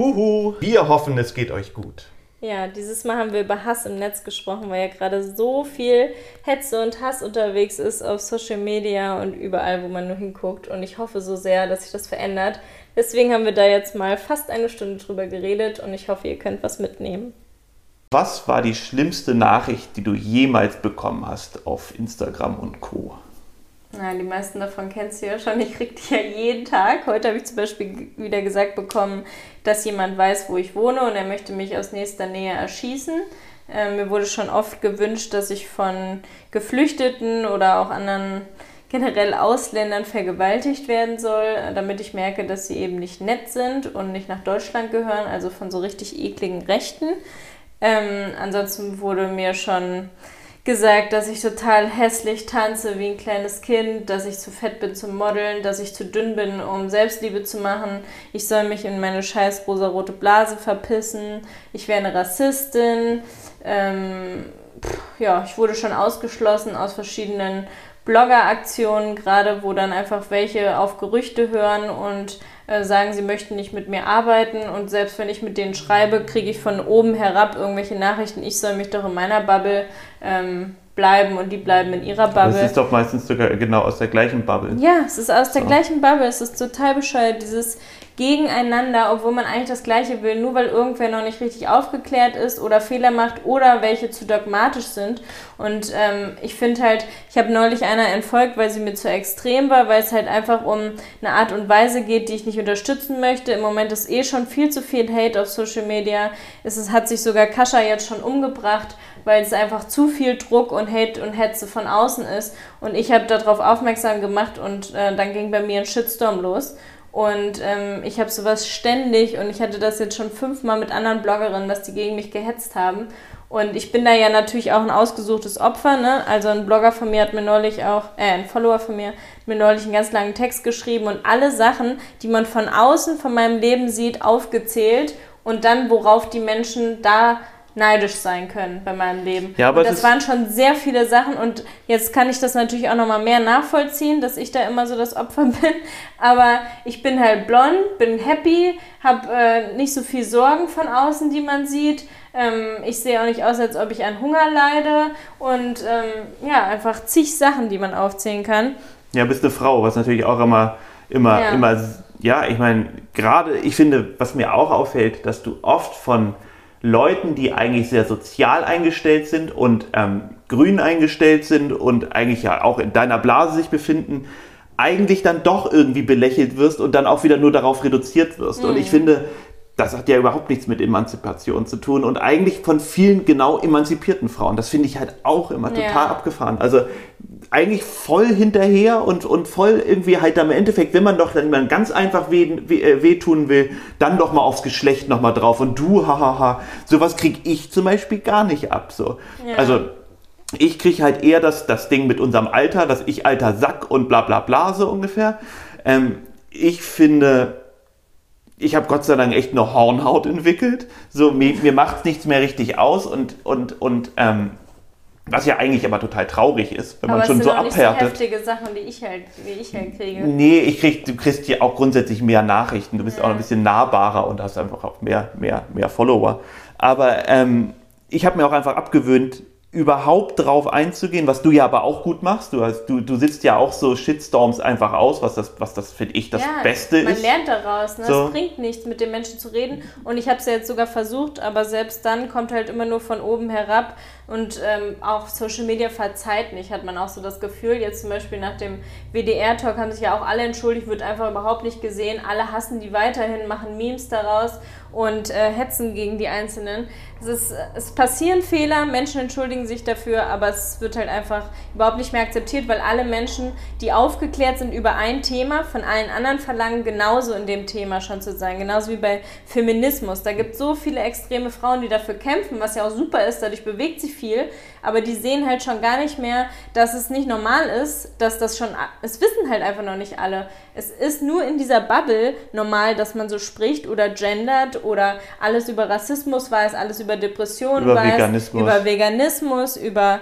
Huhu, wir hoffen, es geht euch gut. Ja, dieses Mal haben wir über Hass im Netz gesprochen, weil ja gerade so viel Hetze und Hass unterwegs ist auf Social Media und überall, wo man nur hinguckt. Und ich hoffe so sehr, dass sich das verändert. Deswegen haben wir da jetzt mal fast eine Stunde drüber geredet und ich hoffe, ihr könnt was mitnehmen. Was war die schlimmste Nachricht, die du jemals bekommen hast auf Instagram und Co? Na, die meisten davon kennst du ja schon. Ich kriege die ja jeden Tag. Heute habe ich zum Beispiel wieder gesagt bekommen, dass jemand weiß, wo ich wohne und er möchte mich aus nächster Nähe erschießen. Äh, mir wurde schon oft gewünscht, dass ich von Geflüchteten oder auch anderen generell Ausländern vergewaltigt werden soll, damit ich merke, dass sie eben nicht nett sind und nicht nach Deutschland gehören, also von so richtig ekligen Rechten. Ähm, ansonsten wurde mir schon gesagt, dass ich total hässlich tanze wie ein kleines Kind, dass ich zu fett bin zum Modeln, dass ich zu dünn bin, um Selbstliebe zu machen. Ich soll mich in meine scheiß rosarote Blase verpissen. Ich wäre eine Rassistin. Ähm, ja, ich wurde schon ausgeschlossen aus verschiedenen Blogger-Aktionen, gerade wo dann einfach welche auf Gerüchte hören und äh, sagen, sie möchten nicht mit mir arbeiten und selbst wenn ich mit denen schreibe, kriege ich von oben herab irgendwelche Nachrichten, ich soll mich doch in meiner Bubble ähm, bleiben und die bleiben in ihrer Bubble. Das ist doch meistens sogar genau aus der gleichen Bubble. Ja, es ist aus der so. gleichen Bubble. Es ist total bescheuert, dieses gegeneinander, obwohl man eigentlich das Gleiche will, nur weil irgendwer noch nicht richtig aufgeklärt ist oder Fehler macht oder welche zu dogmatisch sind. Und ähm, ich finde halt, ich habe neulich einer entfolgt, weil sie mir zu extrem war, weil es halt einfach um eine Art und Weise geht, die ich nicht unterstützen möchte. Im Moment ist eh schon viel zu viel Hate auf Social Media. Es ist, hat sich sogar Kascha jetzt schon umgebracht weil es einfach zu viel Druck und Hate und Hetze von außen ist. Und ich habe darauf aufmerksam gemacht und äh, dann ging bei mir ein Shitstorm los. Und ähm, ich habe sowas ständig und ich hatte das jetzt schon fünfmal mit anderen Bloggerinnen, dass die gegen mich gehetzt haben. Und ich bin da ja natürlich auch ein ausgesuchtes Opfer, ne? Also ein Blogger von mir hat mir neulich auch, äh, ein Follower von mir hat mir neulich einen ganz langen Text geschrieben und alle Sachen, die man von außen von meinem Leben sieht, aufgezählt und dann, worauf die Menschen da neidisch sein können bei meinem Leben. Ja, aber und das waren schon sehr viele Sachen und jetzt kann ich das natürlich auch nochmal mehr nachvollziehen, dass ich da immer so das Opfer bin. Aber ich bin halt blond, bin happy, habe äh, nicht so viel Sorgen von außen, die man sieht. Ähm, ich sehe auch nicht aus, als ob ich an Hunger leide und ähm, ja, einfach zig Sachen, die man aufzählen kann. Ja, bist eine Frau, was natürlich auch immer, immer, ja. immer, ja, ich meine, gerade, ich finde, was mir auch auffällt, dass du oft von Leuten, die eigentlich sehr sozial eingestellt sind und ähm, grün eingestellt sind und eigentlich ja auch in deiner Blase sich befinden, eigentlich dann doch irgendwie belächelt wirst und dann auch wieder nur darauf reduziert wirst. Mhm. Und ich mhm. finde, das hat ja überhaupt nichts mit Emanzipation zu tun und eigentlich von vielen genau emanzipierten Frauen. Das finde ich halt auch immer total ja. abgefahren. Also eigentlich voll hinterher und, und voll irgendwie halt am Endeffekt, wenn man doch dann man ganz einfach weh, weh, äh, wehtun will, dann doch mal aufs Geschlecht nochmal drauf und du, hahaha, sowas krieg ich zum Beispiel gar nicht ab. So. Ja. Also ich krieg halt eher das, das Ding mit unserem Alter, dass ich alter Sack und bla bla bla so ungefähr. Ähm, ich finde, ich habe Gott sei Dank echt eine Hornhaut entwickelt. So, mir, mir macht nichts mehr richtig aus und, und, und ähm, was ja eigentlich aber total traurig ist, wenn aber man schon so abhärtet. Das sind heftige Sachen, die ich halt, wie ich halt kriege. Nee, ich krieg, du kriegst ja auch grundsätzlich mehr Nachrichten. Du bist ja. auch ein bisschen nahbarer und hast einfach auch mehr, mehr, mehr Follower. Aber ähm, ich habe mir auch einfach abgewöhnt, überhaupt drauf einzugehen, was du ja aber auch gut machst. Du, hast, du, du sitzt ja auch so Shitstorms einfach aus, was das, was das finde ich, das ja, Beste man ist. Man lernt daraus. Ne? So. Es bringt nichts, mit den Menschen zu reden. Und ich habe es ja jetzt sogar versucht, aber selbst dann kommt halt immer nur von oben herab. Und ähm, auch Social Media verzeiht nicht, hat man auch so das Gefühl. Jetzt zum Beispiel nach dem WDR-Talk haben sich ja auch alle entschuldigt, wird einfach überhaupt nicht gesehen. Alle hassen die weiterhin, machen Memes daraus und äh, hetzen gegen die Einzelnen. Es, ist, es passieren Fehler, Menschen entschuldigen sich dafür, aber es wird halt einfach überhaupt nicht mehr akzeptiert, weil alle Menschen, die aufgeklärt sind über ein Thema, von allen anderen verlangen, genauso in dem Thema schon zu sein. Genauso wie bei Feminismus. Da gibt es so viele extreme Frauen, die dafür kämpfen, was ja auch super ist, dadurch bewegt sich viel, aber die sehen halt schon gar nicht mehr, dass es nicht normal ist, dass das schon, es wissen halt einfach noch nicht alle. Es ist nur in dieser Bubble normal, dass man so spricht oder gendert oder alles über Rassismus weiß, alles über Depressionen über weiß, Veganismus. über Veganismus, über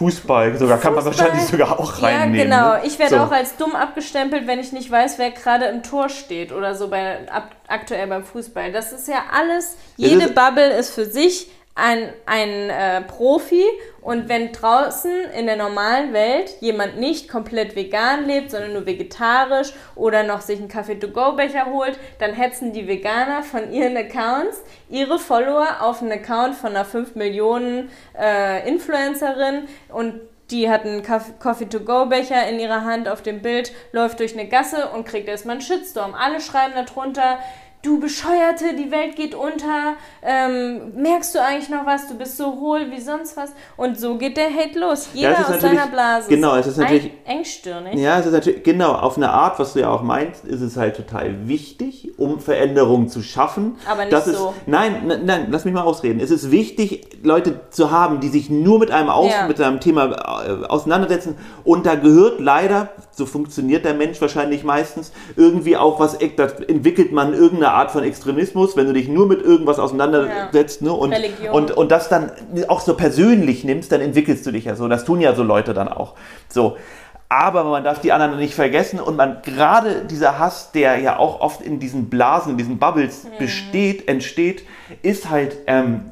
Fußball, sogar Fußball. kann man wahrscheinlich sogar auch reinnehmen. Ja, genau. Ne? Ich werde so. auch als dumm abgestempelt, wenn ich nicht weiß, wer gerade im Tor steht oder so bei, ab, aktuell beim Fußball. Das ist ja alles, jede ist Bubble ist für sich ein, ein äh, Profi und wenn draußen in der normalen Welt jemand nicht komplett vegan lebt, sondern nur vegetarisch oder noch sich einen Kaffee-to-go-Becher holt, dann hetzen die Veganer von ihren Accounts ihre Follower auf einen Account von einer 5 Millionen äh, Influencerin und die hat einen Coffee-to-go-Becher in ihrer Hand auf dem Bild, läuft durch eine Gasse und kriegt erstmal einen Shitstorm. Alle schreiben darunter, du Bescheuerte, die Welt geht unter, ähm, merkst du eigentlich noch was, du bist so hohl wie sonst was. Und so geht der Hate los. Jeder ja, aus seiner Blase. Genau, es ist natürlich. Engstirnig. Ja, es ist natürlich, genau, auf eine Art, was du ja auch meinst, ist es halt total wichtig, um Veränderungen zu schaffen. Aber nicht so. Es, nein, nein, nein, lass mich mal ausreden. Es ist wichtig, Leute zu haben, die sich nur mit einem, Aus, ja. mit einem Thema äh, auseinandersetzen. Und da gehört leider, so funktioniert der Mensch wahrscheinlich meistens, irgendwie auch was, da entwickelt man irgendeine Art von Extremismus, wenn du dich nur mit irgendwas auseinandersetzt ja. ne, und, und, und das dann auch so persönlich nimmst, dann entwickelst du dich ja so. Das tun ja so Leute dann auch. So. Aber man darf die anderen nicht vergessen und man gerade dieser Hass, der ja auch oft in diesen Blasen, in diesen Bubbles mhm. besteht, entsteht, ist halt ähm,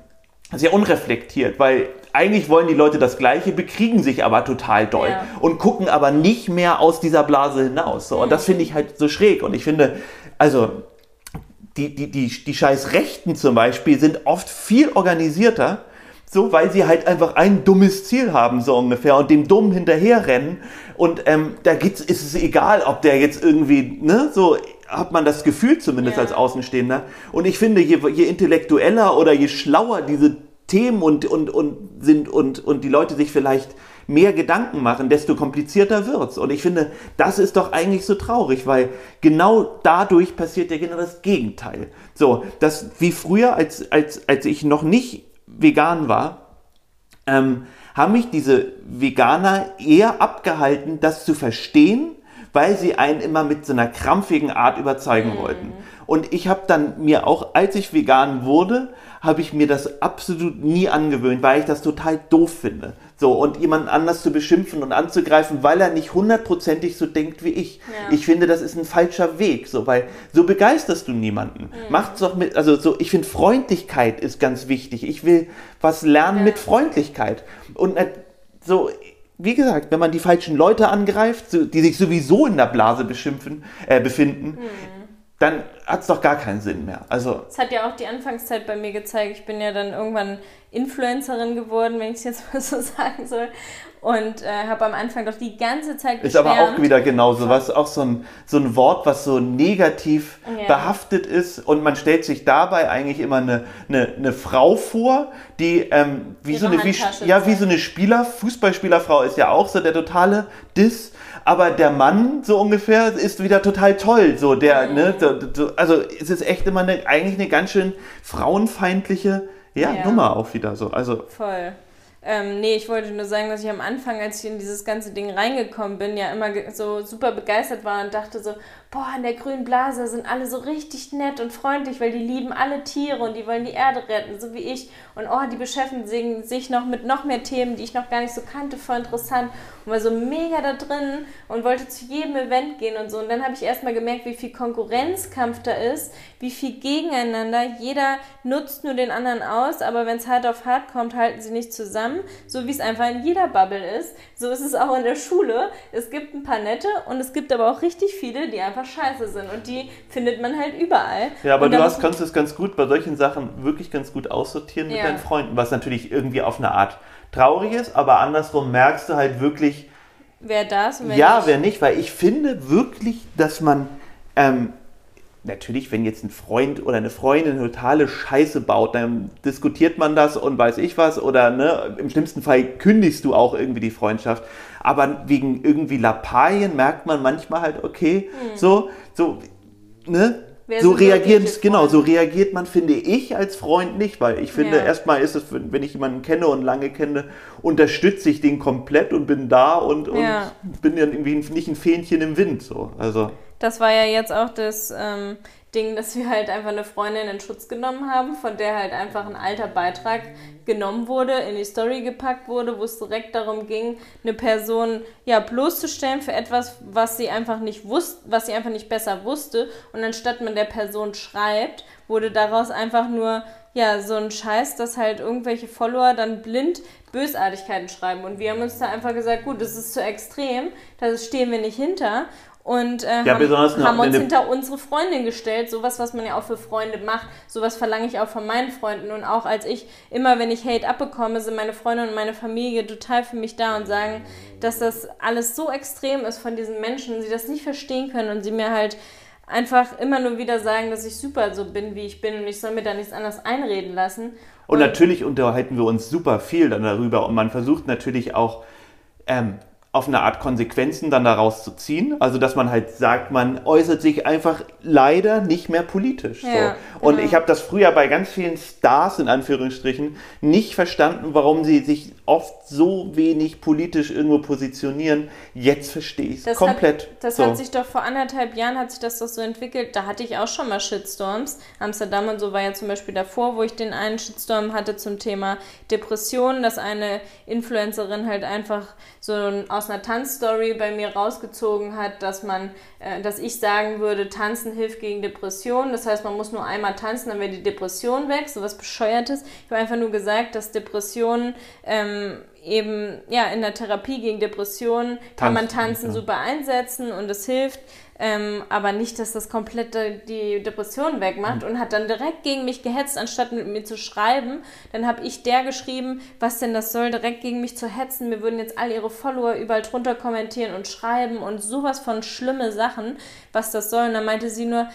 sehr unreflektiert, weil eigentlich wollen die Leute das Gleiche, bekriegen sich aber total doll ja. und gucken aber nicht mehr aus dieser Blase hinaus. So. Und das mhm. finde ich halt so schräg. Und ich finde, also die, die, die, die scheiß Rechten zum Beispiel sind oft viel organisierter, so, weil sie halt einfach ein dummes Ziel haben, so ungefähr, und dem Dummen hinterherrennen. Und ähm, da geht's, ist es egal, ob der jetzt irgendwie, ne, so hat man das Gefühl zumindest ja. als Außenstehender. Und ich finde, je, je intellektueller oder je schlauer diese Themen und, und, und sind und, und die Leute sich vielleicht mehr Gedanken machen, desto komplizierter wird's. Und ich finde, das ist doch eigentlich so traurig, weil genau dadurch passiert ja genau das Gegenteil. So, das wie früher, als, als, als ich noch nicht vegan war, ähm, haben mich diese Veganer eher abgehalten, das zu verstehen, weil sie einen immer mit so einer krampfigen Art überzeugen mhm. wollten. Und ich habe dann mir auch, als ich vegan wurde, habe ich mir das absolut nie angewöhnt, weil ich das total doof finde. So, und jemanden anders zu beschimpfen und anzugreifen, weil er nicht hundertprozentig so denkt wie ich. Ja. Ich finde, das ist ein falscher Weg, so, weil so begeisterst du niemanden. Mhm. Macht's doch mit, also so, ich finde, Freundlichkeit ist ganz wichtig. Ich will was lernen ja. mit Freundlichkeit. Und äh, so, wie gesagt, wenn man die falschen Leute angreift, die sich sowieso in der Blase beschimpfen, äh, befinden, mhm dann hat es doch gar keinen Sinn mehr. Also es hat ja auch die Anfangszeit bei mir gezeigt. Ich bin ja dann irgendwann Influencerin geworden, wenn ich es jetzt mal so sagen soll. Und äh, habe am Anfang doch die ganze Zeit Ist aber auch wieder genauso, was auch so ein, so ein Wort, was so negativ ja. behaftet ist. Und man stellt sich dabei eigentlich immer eine, eine, eine Frau vor, die ähm, wie, so eine, wie, ja, wie so eine Spieler, Fußballspielerfrau ist ja auch so der totale Diss aber der Mann so ungefähr ist wieder total toll. So der, ne, so, also es ist echt immer eine, eigentlich eine ganz schön frauenfeindliche ja, ja. Nummer auch wieder so. Also voll. Ähm, nee, ich wollte nur sagen, dass ich am Anfang, als ich in dieses ganze Ding reingekommen bin, ja immer so super begeistert war und dachte so, boah, in der grünen Blase sind alle so richtig nett und freundlich, weil die lieben alle Tiere und die wollen die Erde retten, so wie ich. Und oh, die beschäftigen sich noch mit noch mehr Themen, die ich noch gar nicht so kannte, voll interessant. Und war so mega da drin und wollte zu jedem Event gehen und so. Und dann habe ich erstmal gemerkt, wie viel Konkurrenzkampf da ist, wie viel gegeneinander. Jeder nutzt nur den anderen aus, aber wenn es hart auf hart kommt, halten sie nicht zusammen. So wie es einfach in jeder Bubble ist. So ist es auch in der Schule. Es gibt ein paar nette und es gibt aber auch richtig viele, die einfach einfach scheiße sind und die findet man halt überall. Ja, aber du hast, kannst es ganz gut bei solchen Sachen wirklich ganz gut aussortieren mit ja. deinen Freunden, was natürlich irgendwie auf eine Art traurig ist, aber andersrum merkst du halt wirklich, wer das wer Ja, nicht. wer nicht, weil ich finde wirklich, dass man ähm, natürlich, wenn jetzt ein Freund oder eine Freundin eine totale Scheiße baut, dann diskutiert man das und weiß ich was oder ne, im schlimmsten Fall kündigst du auch irgendwie die Freundschaft. Aber wegen irgendwie Lappalien merkt man manchmal halt, okay, mhm. so, so, ne? Wer so reagiert, genau, so reagiert man, finde ich, als Freund nicht, weil ich finde, ja. erstmal ist es, wenn ich jemanden kenne und lange kenne, unterstütze ich den komplett und bin da und, und ja. bin ja irgendwie nicht ein Fähnchen im Wind, so, also. Das war ja jetzt auch das ähm, Ding, dass wir halt einfach eine Freundin in Schutz genommen haben, von der halt einfach ein alter Beitrag genommen wurde, in die Story gepackt wurde, wo es direkt darum ging, eine Person ja bloßzustellen für etwas, was sie einfach nicht wusste, was sie einfach nicht besser wusste. Und anstatt man der Person schreibt, wurde daraus einfach nur ja so ein Scheiß, dass halt irgendwelche Follower dann blind Bösartigkeiten schreiben. Und wir haben uns da einfach gesagt, gut, das ist zu extrem, da stehen wir nicht hinter und äh, ja, haben, haben uns hinter unsere Freundin gestellt. Sowas, was man ja auch für Freunde macht. Sowas verlange ich auch von meinen Freunden. Und auch als ich, immer wenn ich Hate abbekomme, sind meine Freunde und meine Familie total für mich da und sagen, dass das alles so extrem ist von diesen Menschen und sie das nicht verstehen können und sie mir halt einfach immer nur wieder sagen, dass ich super so bin, wie ich bin und ich soll mir da nichts anderes einreden lassen. Und, und natürlich unterhalten wir uns super viel dann darüber und man versucht natürlich auch ähm, auf eine Art Konsequenzen dann daraus zu ziehen. Also dass man halt sagt, man äußert sich einfach leider nicht mehr politisch. Ja, so. Und genau. ich habe das früher bei ganz vielen Stars in Anführungsstrichen nicht verstanden, warum sie sich oft so wenig politisch irgendwo positionieren. Jetzt verstehe ich es komplett. Hat, das so. hat sich doch vor anderthalb Jahren hat sich das doch so entwickelt. Da hatte ich auch schon mal Shitstorms. Amsterdam und so war ja zum Beispiel davor, wo ich den einen Shitstorm hatte zum Thema Depressionen, dass eine Influencerin halt einfach so aus einer Tanzstory bei mir rausgezogen hat, dass man, äh, dass ich sagen würde, Tanzen hilft gegen Depressionen. Das heißt, man muss nur einmal tanzen, dann wäre die Depression weg. So was Bescheuertes. Ich habe einfach nur gesagt, dass Depressionen ähm, eben ja in der Therapie gegen Depressionen kann man Tanzen ja. super einsetzen und es hilft ähm, aber nicht, dass das komplett die Depression wegmacht mhm. und hat dann direkt gegen mich gehetzt, anstatt mit mir zu schreiben. Dann habe ich der geschrieben, was denn das soll, direkt gegen mich zu hetzen. Mir würden jetzt all ihre Follower überall drunter kommentieren und schreiben und sowas von schlimme Sachen, was das soll. Und dann meinte sie nur,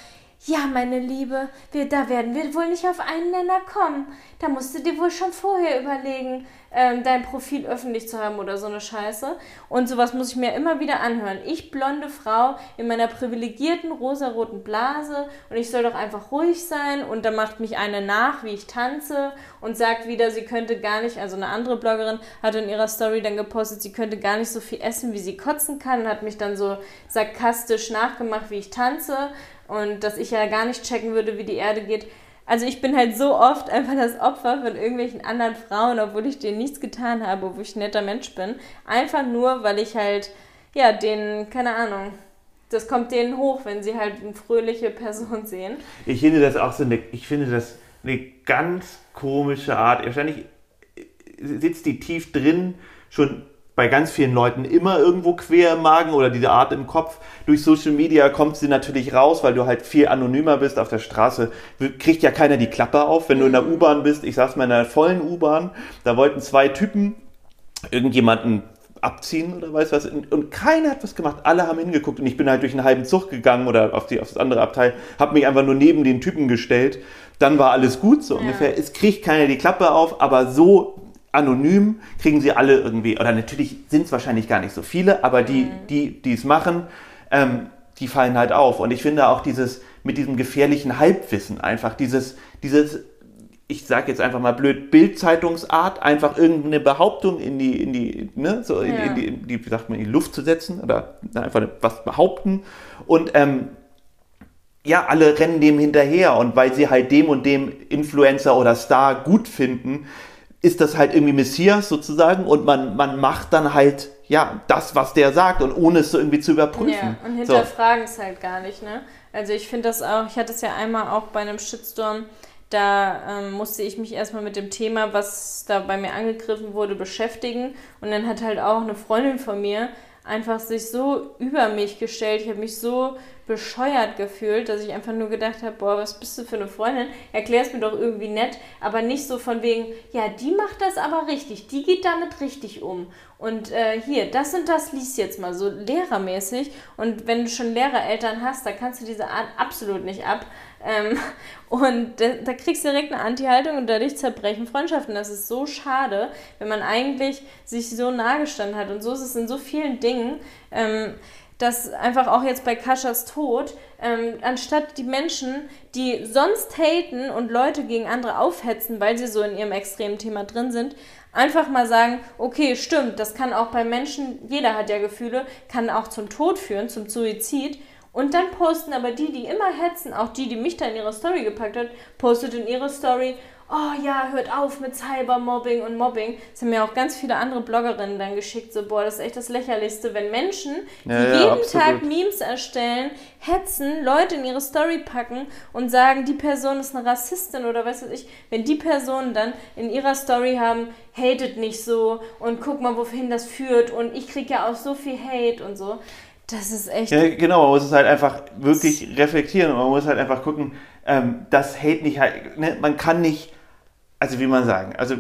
ja, meine Liebe, wir, da werden wir wohl nicht auf einen Nenner kommen. Da musst du dir wohl schon vorher überlegen, ähm, dein Profil öffentlich zu haben oder so eine Scheiße. Und sowas muss ich mir immer wieder anhören. Ich, blonde Frau, in meiner privilegierten rosaroten Blase und ich soll doch einfach ruhig sein. Und da macht mich eine nach, wie ich tanze und sagt wieder, sie könnte gar nicht, also eine andere Bloggerin hat in ihrer Story dann gepostet, sie könnte gar nicht so viel essen, wie sie kotzen kann und hat mich dann so sarkastisch nachgemacht, wie ich tanze und dass ich ja gar nicht checken würde, wie die Erde geht. Also ich bin halt so oft einfach das Opfer von irgendwelchen anderen Frauen, obwohl ich denen nichts getan habe, obwohl ich ein netter Mensch bin. Einfach nur, weil ich halt, ja, denen, keine Ahnung, das kommt denen hoch, wenn sie halt eine fröhliche Person sehen. Ich finde das auch so eine, ich finde das eine ganz komische Art. Wahrscheinlich sitzt die tief drin, schon bei ganz vielen Leuten immer irgendwo quer im Magen oder diese Art im Kopf. Durch Social Media kommt sie natürlich raus, weil du halt viel anonymer bist. Auf der Straße kriegt ja keiner die Klappe auf. Wenn du in der mhm. U-Bahn bist, ich saß mal in einer vollen U-Bahn, da wollten zwei Typen irgendjemanden abziehen oder weiß was. Und keiner hat was gemacht. Alle haben hingeguckt und ich bin halt durch einen halben Zug gegangen oder auf, die, auf das andere Abteil, habe mich einfach nur neben den Typen gestellt. Dann war alles gut, so ja. ungefähr. Es kriegt keiner die Klappe auf, aber so anonym kriegen sie alle irgendwie, oder natürlich sind es wahrscheinlich gar nicht so viele, aber die, mhm. die, die es machen, ähm, die fallen halt auf. Und ich finde auch dieses, mit diesem gefährlichen Halbwissen einfach, dieses, dieses, ich sage jetzt einfach mal blöd, Bildzeitungsart, einfach irgendeine Behauptung in die, in die, ne, so in, ja. in, die, in die, wie sagt man, in die Luft zu setzen oder einfach was behaupten. Und ähm, ja, alle rennen dem hinterher und weil sie halt dem und dem Influencer oder Star gut finden, ist das halt irgendwie Messias sozusagen und man, man macht dann halt ja das, was der sagt und ohne es so irgendwie zu überprüfen. Ja, und hinterfragen so. es halt gar nicht, ne? Also ich finde das auch, ich hatte es ja einmal auch bei einem Shitstorm, da ähm, musste ich mich erstmal mit dem Thema, was da bei mir angegriffen wurde, beschäftigen. Und dann hat halt auch eine Freundin von mir einfach sich so über mich gestellt. Ich habe mich so bescheuert gefühlt, dass ich einfach nur gedacht habe, boah, was bist du für eine Freundin? Erklär es mir doch irgendwie nett, aber nicht so von wegen, ja, die macht das aber richtig, die geht damit richtig um. Und äh, hier, das und das liest jetzt mal so lehrermäßig. Und wenn du schon Lehrereltern hast, da kannst du diese Art absolut nicht ab. Ähm, und da, da, kriegst du direkt eine Anti-Haltung und dadurch zerbrechen Freundschaften. Das ist so schade, wenn man eigentlich sich so nahe gestanden hat. Und so ist es in so vielen Dingen. Ähm, dass einfach auch jetzt bei Kaschas Tod, ähm, anstatt die Menschen, die sonst haten und Leute gegen andere aufhetzen, weil sie so in ihrem extremen Thema drin sind, einfach mal sagen, okay, stimmt, das kann auch bei Menschen, jeder hat ja Gefühle, kann auch zum Tod führen, zum Suizid Und dann posten aber die, die immer hetzen, auch die, die mich da in ihre Story gepackt hat, postet in ihre Story, oh ja, hört auf mit Cybermobbing und Mobbing. Das haben mir auch ganz viele andere Bloggerinnen dann geschickt, so, boah, das ist echt das Lächerlichste, wenn Menschen, die ja, ja, jeden absolut. Tag Memes erstellen, hetzen, Leute in ihre Story packen und sagen, die Person ist eine Rassistin oder was weiß ich, wenn die Personen dann in ihrer Story haben, hatet nicht so und guck mal, wohin das führt und ich kriege ja auch so viel Hate und so. Das ist echt. Ja, genau, man muss es halt einfach wirklich reflektieren und man muss halt einfach gucken, ähm, das Hate nicht halt, ne, man kann nicht, also wie man sagen, also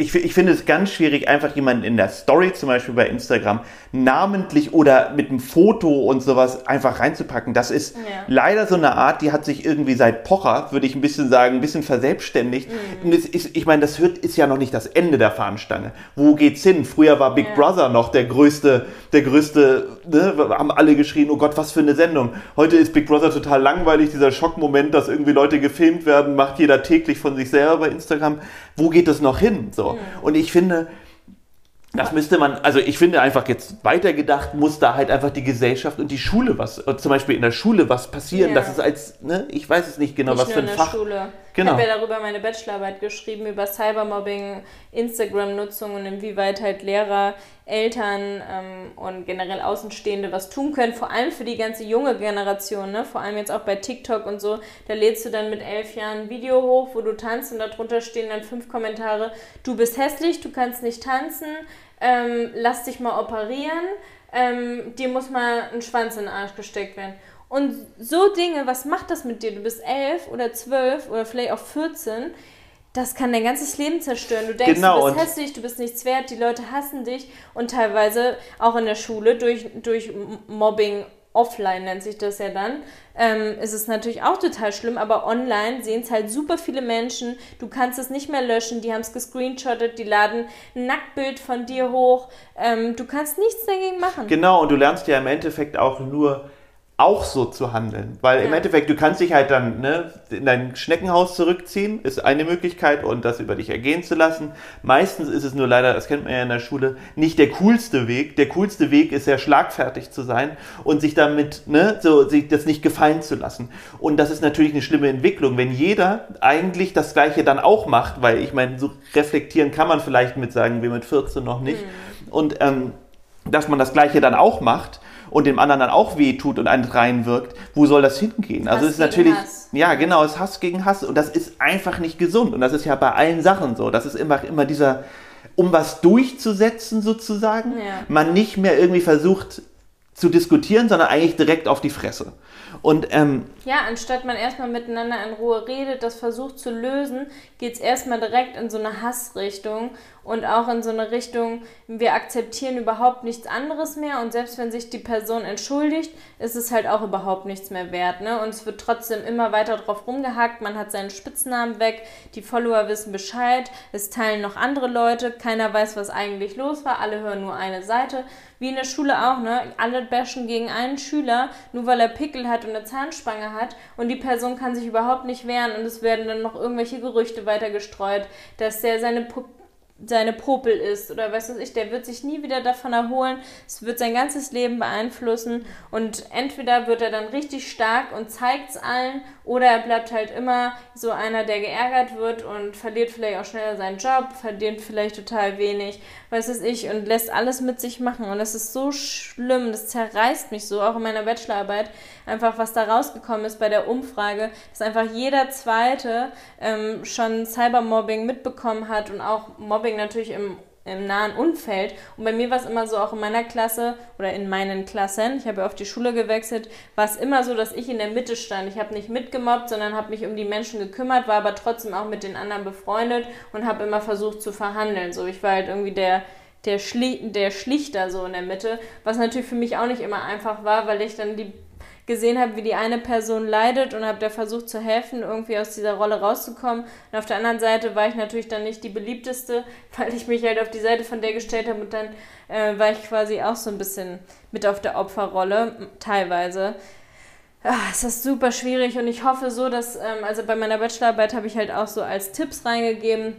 ich, ich finde es ganz schwierig, einfach jemanden in der Story, zum Beispiel bei Instagram, namentlich oder mit einem Foto und sowas einfach reinzupacken. Das ist ja. leider so eine Art, die hat sich irgendwie seit Pocher, würde ich ein bisschen sagen, ein bisschen verselbstständigt. Mhm. Und ist, ich meine, das wird, ist ja noch nicht das Ende der Fahnenstange. Wo geht's hin? Früher war Big ja. Brother noch der größte, der größte, ne, haben alle geschrien, oh Gott, was für eine Sendung. Heute ist Big Brother total langweilig, dieser Schockmoment, dass irgendwie Leute gefilmt werden, macht jeder täglich von sich selber bei Instagram. Wo geht es noch hin? So. Mhm. Und ich finde, das müsste man, also ich finde einfach jetzt weitergedacht, muss da halt einfach die Gesellschaft und die Schule was, äh, zum Beispiel in der Schule was passieren, ja. dass es als, ne, ich weiß es nicht genau, nicht was für ein Fach. Schule. Genau. Ich habe ja darüber meine Bachelorarbeit geschrieben, über Cybermobbing, Instagram-Nutzung und inwieweit halt Lehrer, Eltern ähm, und generell Außenstehende was tun können, vor allem für die ganze junge Generation, ne? vor allem jetzt auch bei TikTok und so, da lädst du dann mit elf Jahren ein Video hoch, wo du tanzt und darunter stehen dann fünf Kommentare, du bist hässlich, du kannst nicht tanzen, ähm, lass dich mal operieren, ähm, dir muss mal ein Schwanz in den Arsch gesteckt werden. Und so Dinge, was macht das mit dir? Du bist elf oder zwölf oder vielleicht auch 14. Das kann dein ganzes Leben zerstören. Du denkst, genau, du bist hässlich, du bist nichts wert, die Leute hassen dich und teilweise auch in der Schule durch, durch Mobbing offline nennt sich das ja dann, ähm, ist es natürlich auch total schlimm, aber online sehen es halt super viele Menschen. Du kannst es nicht mehr löschen, die haben es gescreenshottet, die laden ein Nacktbild von dir hoch. Ähm, du kannst nichts dagegen machen. Genau, und du lernst ja im Endeffekt auch nur auch so zu handeln. Weil ja. im Endeffekt, du kannst dich halt dann ne, in dein Schneckenhaus zurückziehen, ist eine Möglichkeit und das über dich ergehen zu lassen. Meistens ist es nur leider, das kennt man ja in der Schule, nicht der coolste Weg. Der coolste Weg ist sehr schlagfertig zu sein und sich damit, ne, so, sich das nicht gefallen zu lassen. Und das ist natürlich eine schlimme Entwicklung, wenn jeder eigentlich das Gleiche dann auch macht, weil ich meine, so reflektieren kann man vielleicht mit sagen, wir mit 14 noch nicht. Mhm. Und ähm, dass man das Gleiche dann auch macht und dem anderen dann auch wehtut und einen reinwirkt, wo soll das hingehen? Also Hass also es ist natürlich, Hass. ja genau, es ist Hass gegen Hass und das ist einfach nicht gesund und das ist ja bei allen Sachen so. Das ist immer, immer dieser, um was durchzusetzen sozusagen, ja. man nicht mehr irgendwie versucht zu diskutieren, sondern eigentlich direkt auf die Fresse. Und, ähm, ja, anstatt man erstmal miteinander in Ruhe redet, das versucht zu lösen, geht es erstmal direkt in so eine Hassrichtung und auch in so eine Richtung, wir akzeptieren überhaupt nichts anderes mehr und selbst wenn sich die Person entschuldigt, ist es halt auch überhaupt nichts mehr wert. Ne? Und es wird trotzdem immer weiter drauf rumgehackt, man hat seinen Spitznamen weg, die Follower wissen Bescheid, es teilen noch andere Leute, keiner weiß, was eigentlich los war, alle hören nur eine Seite. Wie in der Schule auch, ne? Alle bashen gegen einen Schüler, nur weil er Pickel hat und eine Zahnspange hat und die Person kann sich überhaupt nicht wehren und es werden dann noch irgendwelche Gerüchte weiter gestreut, dass der seine seine Popel ist oder was weiß ich, der wird sich nie wieder davon erholen. Es wird sein ganzes Leben beeinflussen und entweder wird er dann richtig stark und zeigt es allen oder er bleibt halt immer so einer, der geärgert wird und verliert vielleicht auch schneller seinen Job, verdient vielleicht total wenig, was weiß ich, und lässt alles mit sich machen. Und das ist so schlimm, das zerreißt mich so, auch in meiner Bachelorarbeit, einfach was da rausgekommen ist bei der Umfrage, dass einfach jeder Zweite ähm, schon Cybermobbing mitbekommen hat und auch Mobbing natürlich im im nahen Umfeld. Und bei mir war es immer so, auch in meiner Klasse oder in meinen Klassen, ich habe ja auf die Schule gewechselt, war es immer so, dass ich in der Mitte stand. Ich habe nicht mitgemobbt, sondern habe mich um die Menschen gekümmert, war aber trotzdem auch mit den anderen befreundet und habe immer versucht zu verhandeln. So, ich war halt irgendwie der, der, Schli der Schlichter so in der Mitte, was natürlich für mich auch nicht immer einfach war, weil ich dann die gesehen habe, wie die eine Person leidet und habe da versucht zu helfen, irgendwie aus dieser Rolle rauszukommen. Und auf der anderen Seite war ich natürlich dann nicht die beliebteste, weil ich mich halt auf die Seite von der gestellt habe und dann äh, war ich quasi auch so ein bisschen mit auf der Opferrolle, teilweise. Ach, ist super schwierig und ich hoffe so, dass, ähm, also bei meiner Bachelorarbeit habe ich halt auch so als Tipps reingegeben,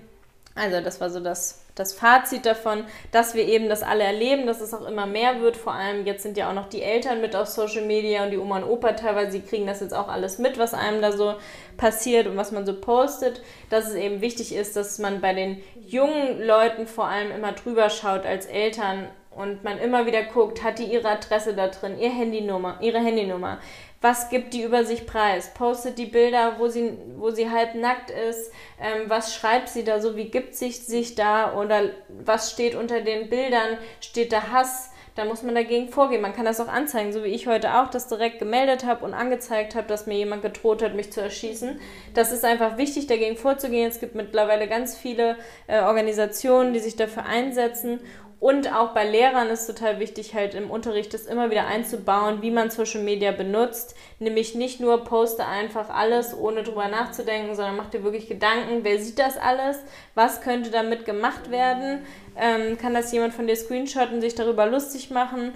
Also das war so das, das Fazit davon, dass wir eben das alle erleben, dass es auch immer mehr wird. Vor allem jetzt sind ja auch noch die Eltern mit auf Social Media und die Oma und Opa teilweise, die kriegen das jetzt auch alles mit, was einem da so passiert und was man so postet. Dass es eben wichtig ist, dass man bei den jungen Leuten vor allem immer drüber schaut als Eltern und man immer wieder guckt, hat die ihre Adresse da drin, ihr Handynummer, ihre Handynummer was gibt die über sich preis? Postet die Bilder, wo sie, wo sie halb nackt ist? Ähm, was schreibt sie da so? Wie gibt sich sich da? Oder was steht unter den Bildern? Steht da Hass? Da muss man dagegen vorgehen. Man kann das auch anzeigen, so wie ich heute auch das direkt gemeldet habe und angezeigt habe, dass mir jemand gedroht hat, mich zu erschießen. Das ist einfach wichtig, dagegen vorzugehen. Es gibt mittlerweile ganz viele äh, Organisationen, die sich dafür einsetzen. Und auch bei Lehrern ist total wichtig, halt im Unterricht das immer wieder einzubauen, wie man Social Media benutzt. Nämlich nicht nur poste einfach alles, ohne drüber nachzudenken, sondern mach dir wirklich Gedanken, wer sieht das alles, was könnte damit gemacht werden, ähm, kann das jemand von dir screenshotten, sich darüber lustig machen?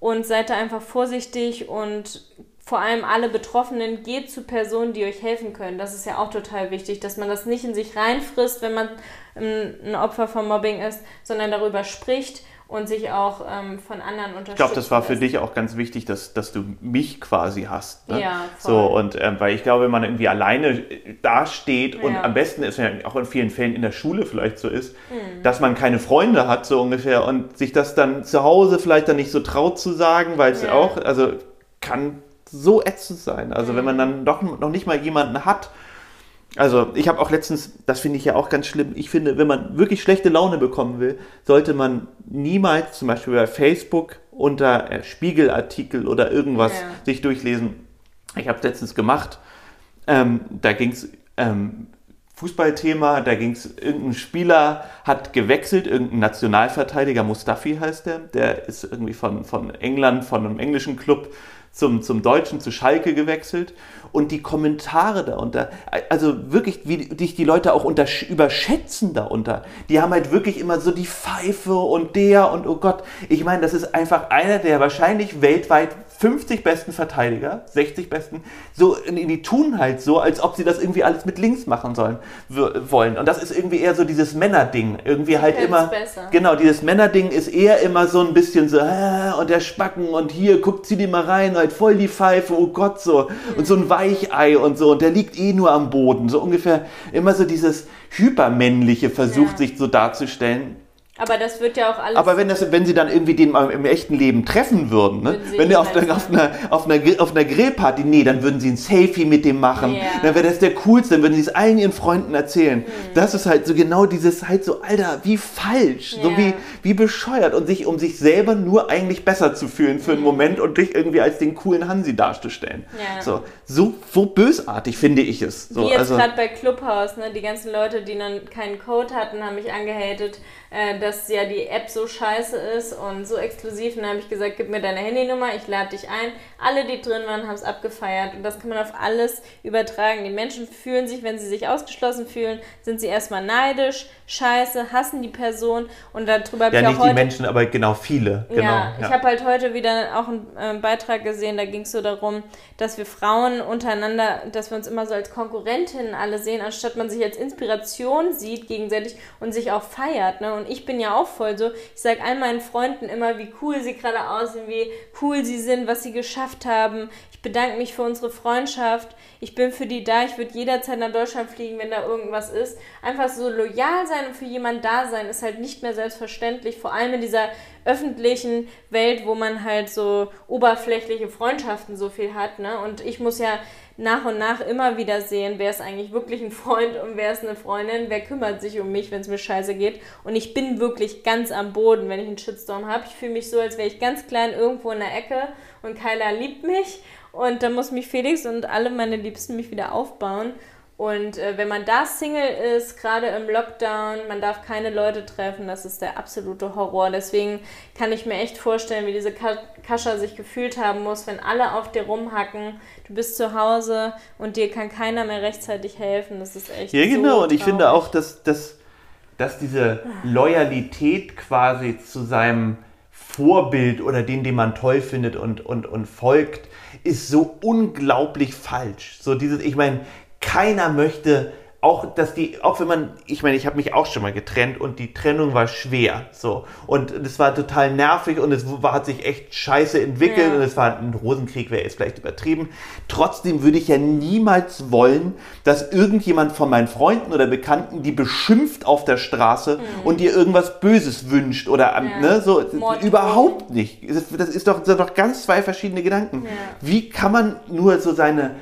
Und seid da einfach vorsichtig und vor allem alle Betroffenen, geht zu Personen, die euch helfen können. Das ist ja auch total wichtig, dass man das nicht in sich reinfrisst, wenn man ähm, ein Opfer von Mobbing ist, sondern darüber spricht und sich auch ähm, von anderen unterstützt. Ich glaube, das war für dich auch ganz wichtig, dass, dass du mich quasi hast. Ne? Ja, voll. So, und ähm, weil ich glaube, wenn man irgendwie alleine äh, dasteht und am besten ist ja auch in vielen Fällen in der Schule vielleicht so ist, mhm. dass man keine Freunde hat, so ungefähr, und sich das dann zu Hause vielleicht dann nicht so traut zu sagen, weil es ja. auch, also kann so ätzend sein. Also mhm. wenn man dann doch noch nicht mal jemanden hat. Also ich habe auch letztens, das finde ich ja auch ganz schlimm, ich finde, wenn man wirklich schlechte Laune bekommen will, sollte man niemals zum Beispiel bei Facebook unter äh, Spiegelartikel oder irgendwas ja. sich durchlesen. Ich habe es letztens gemacht, ähm, da ging es ähm, Fußballthema, da ging es, irgendein Spieler hat gewechselt, irgendein Nationalverteidiger, Mustafi heißt der, der ist irgendwie von, von England, von einem englischen Club zum, zum Deutschen, zu Schalke gewechselt. Und die Kommentare darunter, also wirklich, wie dich die Leute auch unter, überschätzen darunter. Die haben halt wirklich immer so die Pfeife und der und oh Gott. Ich meine, das ist einfach einer der wahrscheinlich weltweit 50 besten Verteidiger, 60 besten, so, die tun halt so, als ob sie das irgendwie alles mit links machen sollen, wollen. Und das ist irgendwie eher so dieses Männerding. Irgendwie halt immer. Besser. Genau, dieses Männerding ist eher immer so ein bisschen so, äh, und der Spacken und hier, guckt sie die mal rein, halt voll die Pfeife, oh Gott, so. Und so ein Weichei und so. Und der liegt eh nur am Boden. So ungefähr immer so dieses Hypermännliche versucht ja. sich so darzustellen. Aber das wird ja auch alles. Aber wenn, das, wenn sie dann irgendwie den im echten Leben treffen würden, ne? wenn der auf, der, auf, einer, auf, einer, auf einer Grillparty, nee, dann würden sie ein Selfie mit dem machen. Yeah. Dann wäre das der coolste, dann würden sie es allen ihren Freunden erzählen. Mhm. Das ist halt so genau dieses, halt so, Alter, wie falsch, yeah. so wie, wie bescheuert und sich um sich selber nur eigentlich besser zu fühlen für einen mhm. Moment und dich irgendwie als den coolen Hansi darzustellen. Yeah. So, so, so bösartig finde ich es. So, wie jetzt also, gerade bei Clubhouse, ne? die ganzen Leute, die dann keinen Code hatten, haben mich angehatet äh, dass ja die App so scheiße ist und so exklusiv. Und dann habe ich gesagt, gib mir deine Handynummer, ich lade dich ein. Alle, die drin waren, haben es abgefeiert. Und das kann man auf alles übertragen. Die Menschen fühlen sich, wenn sie sich ausgeschlossen fühlen, sind sie erstmal neidisch, scheiße, hassen die Person. Und darüber habe ja, ich auch nicht heute... die Menschen, aber genau viele. Genau, ja, ich habe halt heute wieder auch einen äh, Beitrag gesehen, da ging es so darum, dass wir Frauen untereinander, dass wir uns immer so als Konkurrentinnen alle sehen, anstatt man sich als Inspiration sieht gegenseitig und sich auch feiert. Ne? Und und ich bin ja auch voll so. Ich sage all meinen Freunden immer, wie cool sie gerade aussehen, wie cool sie sind, was sie geschafft haben. Ich bedanke mich für unsere Freundschaft. Ich bin für die da. Ich würde jederzeit nach Deutschland fliegen, wenn da irgendwas ist. Einfach so loyal sein und für jemanden da sein ist halt nicht mehr selbstverständlich. Vor allem in dieser öffentlichen Welt, wo man halt so oberflächliche Freundschaften so viel hat. Ne? Und ich muss ja nach und nach immer wieder sehen, wer ist eigentlich wirklich ein Freund und wer ist eine Freundin, wer kümmert sich um mich, wenn es mir scheiße geht. Und ich bin wirklich ganz am Boden, wenn ich einen Shitstorm habe. Ich fühle mich so, als wäre ich ganz klein irgendwo in der Ecke und keiner liebt mich. Und dann muss mich Felix und alle meine Liebsten mich wieder aufbauen. Und äh, wenn man da Single ist, gerade im Lockdown, man darf keine Leute treffen, das ist der absolute Horror. Deswegen kann ich mir echt vorstellen, wie diese Kascha sich gefühlt haben muss, wenn alle auf dir rumhacken, du bist zu Hause und dir kann keiner mehr rechtzeitig helfen. Das ist echt. Ja, genau. So und ich finde auch, dass, dass, dass diese Loyalität quasi zu seinem Vorbild oder den, den man toll findet und, und, und folgt, ist so unglaublich falsch. So dieses, ich meine, keiner möchte auch, dass die, auch wenn man, ich meine, ich habe mich auch schon mal getrennt und die Trennung war schwer, so. Und es war total nervig und es war, hat sich echt scheiße entwickelt ja. und es war ein Rosenkrieg, wäre jetzt vielleicht übertrieben. Trotzdem würde ich ja niemals wollen, dass irgendjemand von meinen Freunden oder Bekannten die beschimpft auf der Straße mhm. und dir irgendwas Böses wünscht oder, ja. ne, so, Mord überhaupt nicht. Das ist doch, das sind doch ganz zwei verschiedene Gedanken. Ja. Wie kann man nur so seine,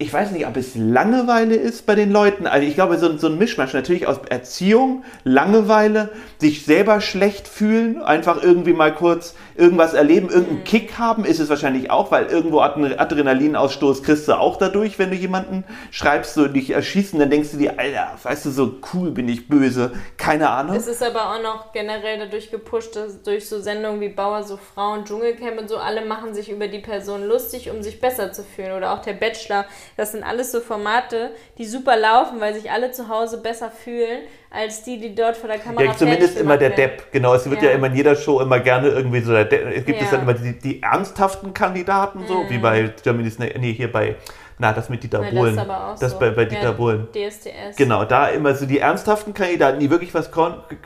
ich weiß nicht, ob es Langeweile ist bei den Leuten. Also ich glaube, so, so ein Mischmasch natürlich aus Erziehung, Langeweile, sich selber schlecht fühlen, einfach irgendwie mal kurz irgendwas erleben, irgendeinen mhm. Kick haben, ist es wahrscheinlich auch, weil irgendwo Adrenalinausstoß kriegst du auch dadurch, wenn du jemanden schreibst, so dich erschießen, dann denkst du dir, Alter, weißt du, so cool bin ich böse, keine Ahnung. Es ist aber auch noch generell dadurch gepusht, dass durch so Sendungen wie Bauer, so Frauen, Dschungelcamp und so, alle machen sich über die Person lustig, um sich besser zu fühlen. Oder auch der Bachelor, das sind alles so Formate, die super laufen, weil sich alle zu Hause besser fühlen, als die, die dort vor der Kamera Ja, zumindest immer der Depp, genau. Es wird ja. ja. immer in jeder Show immer gerne irgendwie so der Depp. Es gibt ja. es dann immer die, die ernsthaften Kandidaten, so, mhm. wie bei Germany's, nee, hier bei na, das mit Dieter Bohlen. Das, aber auch das so. bei, bei Dieter ja, Bohlen. DSDS. Genau, da immer so die ernsthaften Kandidaten, die wirklich was,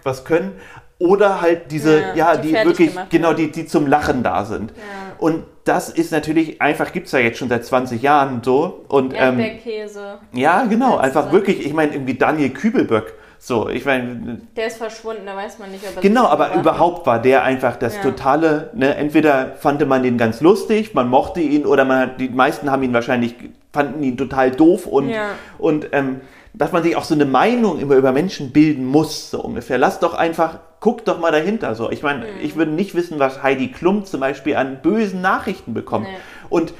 was können. Oder halt diese, ja, ja die, die wirklich, genau, die, die zum Lachen da sind. Ja. Und das ist natürlich einfach, gibt es ja jetzt schon seit 20 Jahren so. Und. Ähm, ja, genau, einfach wirklich, ich meine, irgendwie Daniel Kübelböck so, ich meine. Der ist verschwunden, da weiß man nicht, ob er Genau, aber war. überhaupt war der einfach das ja. totale, ne, entweder fand man den ganz lustig, man mochte ihn, oder man hat, die meisten haben ihn wahrscheinlich, fanden ihn total doof und, ja. und ähm, dass man sich auch so eine Meinung immer über Menschen bilden muss, so ungefähr. Lass doch einfach, guck doch mal dahinter. So, ich meine, mhm. ich würde nicht wissen, was Heidi Klum zum Beispiel an bösen Nachrichten bekommt. Nee. Und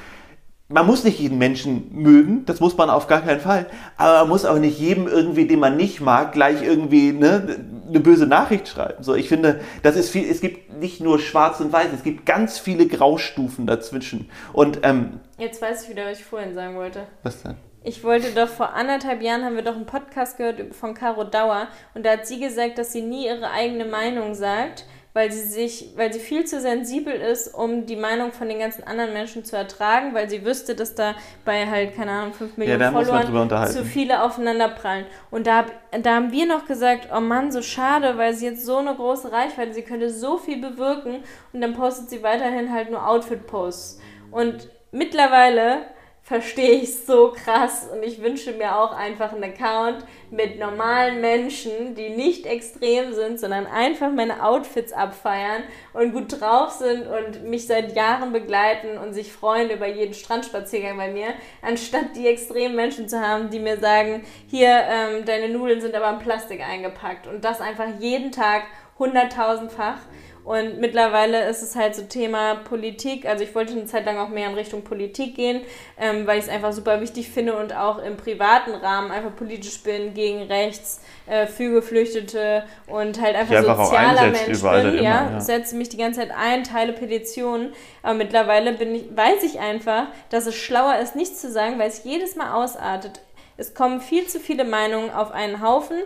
man muss nicht jeden Menschen mögen, das muss man auf gar keinen Fall, aber man muss auch nicht jedem irgendwie, den man nicht mag, gleich irgendwie ne, eine böse Nachricht schreiben. So, ich finde, das ist viel, es gibt nicht nur schwarz und weiß, es gibt ganz viele Graustufen dazwischen. Und ähm, jetzt weiß ich wieder, was ich vorhin sagen wollte. Was denn? Ich wollte doch vor anderthalb Jahren haben wir doch einen Podcast gehört von Caro Dauer und da hat sie gesagt, dass sie nie ihre eigene Meinung sagt, weil sie sich, weil sie viel zu sensibel ist, um die Meinung von den ganzen anderen Menschen zu ertragen, weil sie wüsste, dass da bei halt, keine Ahnung, 5 Millionen ja, Followern zu viele aufeinander prallen. Und da, da haben wir noch gesagt, oh Mann, so schade, weil sie jetzt so eine große Reichweite, sie könnte so viel bewirken und dann postet sie weiterhin halt nur Outfit-Posts. Und mittlerweile verstehe ich so krass und ich wünsche mir auch einfach einen Account mit normalen Menschen, die nicht extrem sind, sondern einfach meine Outfits abfeiern und gut drauf sind und mich seit Jahren begleiten und sich freuen über jeden Strandspaziergang bei mir, anstatt die extremen Menschen zu haben, die mir sagen, hier, ähm, deine Nudeln sind aber in Plastik eingepackt und das einfach jeden Tag hunderttausendfach. Und mittlerweile ist es halt so Thema Politik. Also ich wollte eine Zeit lang auch mehr in Richtung Politik gehen, ähm, weil ich es einfach super wichtig finde und auch im privaten Rahmen einfach politisch bin, gegen rechts, äh, für Geflüchtete und halt einfach, einfach sozialer Mensch bin. Ja, ja, setze mich die ganze Zeit ein, teile Petitionen. Aber mittlerweile bin ich, weiß ich einfach, dass es schlauer ist, nichts zu sagen, weil es jedes Mal ausartet. Es kommen viel zu viele Meinungen auf einen Haufen.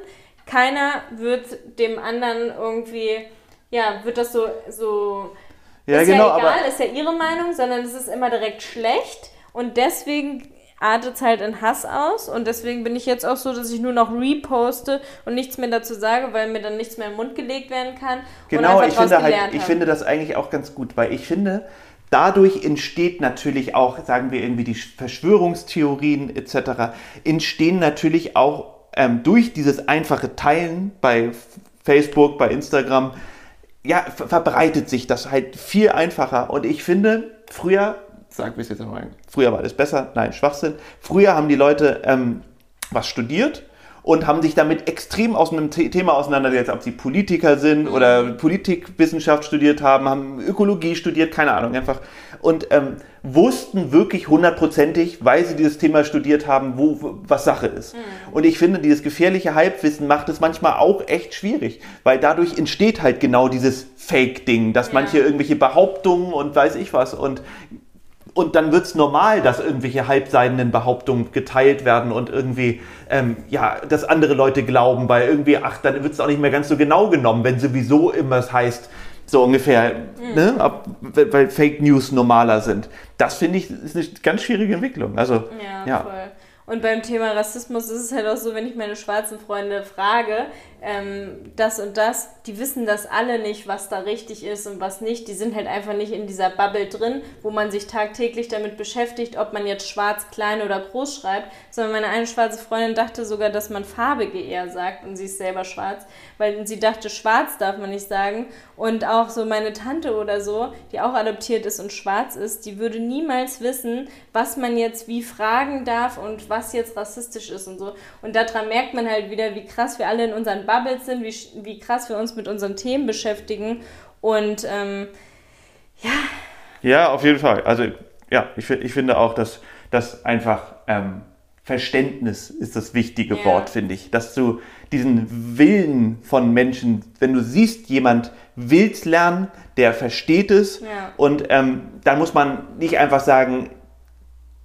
Keiner wird dem anderen irgendwie ja, wird das so, so ja, ist genau, ja egal, ist ja ihre Meinung, sondern es ist immer direkt schlecht und deswegen artet es halt in Hass aus und deswegen bin ich jetzt auch so, dass ich nur noch reposte und nichts mehr dazu sage, weil mir dann nichts mehr im Mund gelegt werden kann. Genau, ich finde halt, ich finde das eigentlich auch ganz gut, weil ich finde, dadurch entsteht natürlich auch, sagen wir irgendwie die Verschwörungstheorien etc., entstehen natürlich auch ähm, durch dieses einfache Teilen bei Facebook, bei Instagram, ja, verbreitet sich das halt viel einfacher. Und ich finde, früher, sagen wir es jetzt nochmal, früher war das besser, nein, Schwachsinn. Früher haben die Leute ähm, was studiert und haben sich damit extrem aus einem Thema auseinandergesetzt, ob sie Politiker sind oder Politikwissenschaft studiert haben, haben Ökologie studiert, keine Ahnung, einfach. Und ähm, wussten wirklich hundertprozentig, weil sie dieses Thema studiert haben, wo, was Sache ist. Mhm. Und ich finde, dieses gefährliche Halbwissen macht es manchmal auch echt schwierig, weil dadurch entsteht halt genau dieses Fake-Ding, dass ja. manche irgendwelche Behauptungen und weiß ich was und und dann wird es normal, dass irgendwelche halbseidenen Behauptungen geteilt werden und irgendwie, ähm, ja, dass andere Leute glauben, weil irgendwie, ach, dann wird es auch nicht mehr ganz so genau genommen, wenn sowieso immer es heißt, so ungefähr, mhm. ne, ab, weil Fake News normaler sind. Das finde ich ist eine ganz schwierige Entwicklung. Also, ja, ja. voll. Und beim Thema Rassismus ist es halt auch so, wenn ich meine schwarzen Freunde frage, ähm, das und das, die wissen das alle nicht, was da richtig ist und was nicht. Die sind halt einfach nicht in dieser Bubble drin, wo man sich tagtäglich damit beschäftigt, ob man jetzt schwarz, klein oder groß schreibt, sondern meine eine schwarze Freundin dachte sogar, dass man farbige eher sagt und sie ist selber schwarz, weil sie dachte, schwarz darf man nicht sagen. Und auch so meine Tante oder so, die auch adoptiert ist und schwarz ist, die würde niemals wissen, was man jetzt wie fragen darf und was jetzt rassistisch ist und so. Und daran merkt man halt wieder, wie krass wir alle in unseren Bubbles sind, wie, wie krass wir uns mit unseren Themen beschäftigen. Und ähm, ja. Ja, auf jeden Fall. Also ja, ich, ich finde auch, dass das einfach ähm, Verständnis ist das wichtige ja. Wort, finde ich. Dass du diesen Willen von Menschen, wenn du siehst, jemand will es lernen, der versteht es ja. und ähm, dann muss man nicht einfach sagen,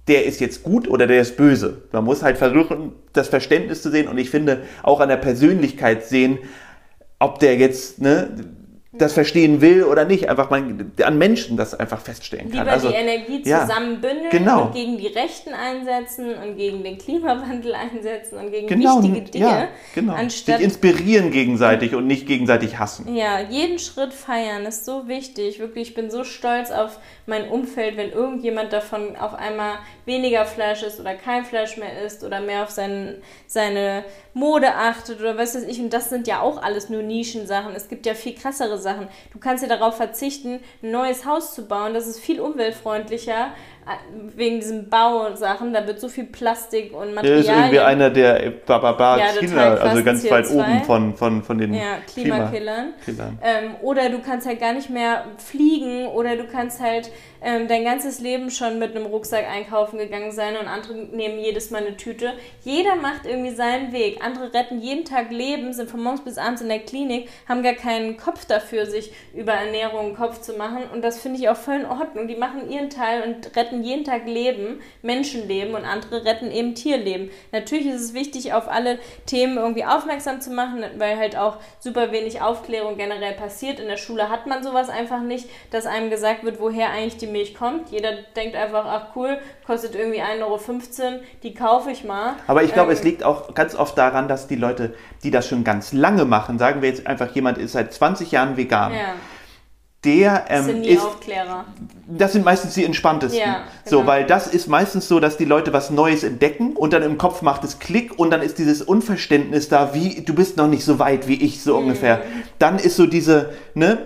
der ist jetzt gut oder der ist böse. Man muss halt versuchen, das Verständnis zu sehen und ich finde auch an der Persönlichkeit sehen, ob der jetzt, ne, das verstehen will oder nicht, einfach man an Menschen das einfach feststellen kann. Lieber also, die Energie zusammen ja, genau. und gegen die Rechten einsetzen und gegen den Klimawandel einsetzen und gegen genau, wichtige Dinge. Ja, genau. Anstatt Sich inspirieren gegenseitig und nicht gegenseitig hassen. Ja, jeden Schritt feiern ist so wichtig. Wirklich, ich bin so stolz auf mein Umfeld, wenn irgendjemand davon auf einmal weniger Fleisch isst oder kein Fleisch mehr isst oder mehr auf sein, seine Mode achtet oder was weiß ich. Und das sind ja auch alles nur Nischensachen. Es gibt ja viel krassere Sachen. Du kannst ja darauf verzichten, ein neues Haus zu bauen. Das ist viel umweltfreundlicher äh, wegen diesen Bausachen. Da wird so viel Plastik und Material. Der ist irgendwie einer der Bababa ja, Killer, also ganz CO2. weit oben von, von, von den ja, Klimakillern. Klima ähm, oder du kannst halt gar nicht mehr fliegen oder du kannst halt ähm, dein ganzes Leben schon mit einem Rucksack einkaufen gegangen sein und andere nehmen jedes Mal eine Tüte. Jeder macht irgendwie seinen Weg. Andere retten jeden Tag Leben, sind von morgens bis abends in der Klinik, haben gar keinen Kopf dafür, sich über Ernährung einen Kopf zu machen. Und das finde ich auch voll in Ordnung. Die machen ihren Teil und retten jeden Tag Leben, Menschenleben und andere retten eben Tierleben. Natürlich ist es wichtig, auf alle Themen irgendwie aufmerksam zu machen, weil halt auch super wenig Aufklärung generell passiert. In der Schule hat man sowas einfach nicht, dass einem gesagt wird, woher eigentlich die Milch kommt. Jeder denkt einfach, ach cool, kostet irgendwie 1,15 Euro, die kaufe ich mal. Aber ich glaube, ähm, es liegt auch ganz oft daran, dass die Leute, die das schon ganz lange machen, sagen wir jetzt einfach, jemand ist seit 20 Jahren vegan. Ja. Der ähm, das sind nie ist, Aufklärer. Das sind meistens die entspanntesten. Ja, genau. So, weil das ist meistens so, dass die Leute was Neues entdecken und dann im Kopf macht es Klick und dann ist dieses Unverständnis da, wie du bist noch nicht so weit wie ich, so mhm. ungefähr. Dann ist so diese, ne,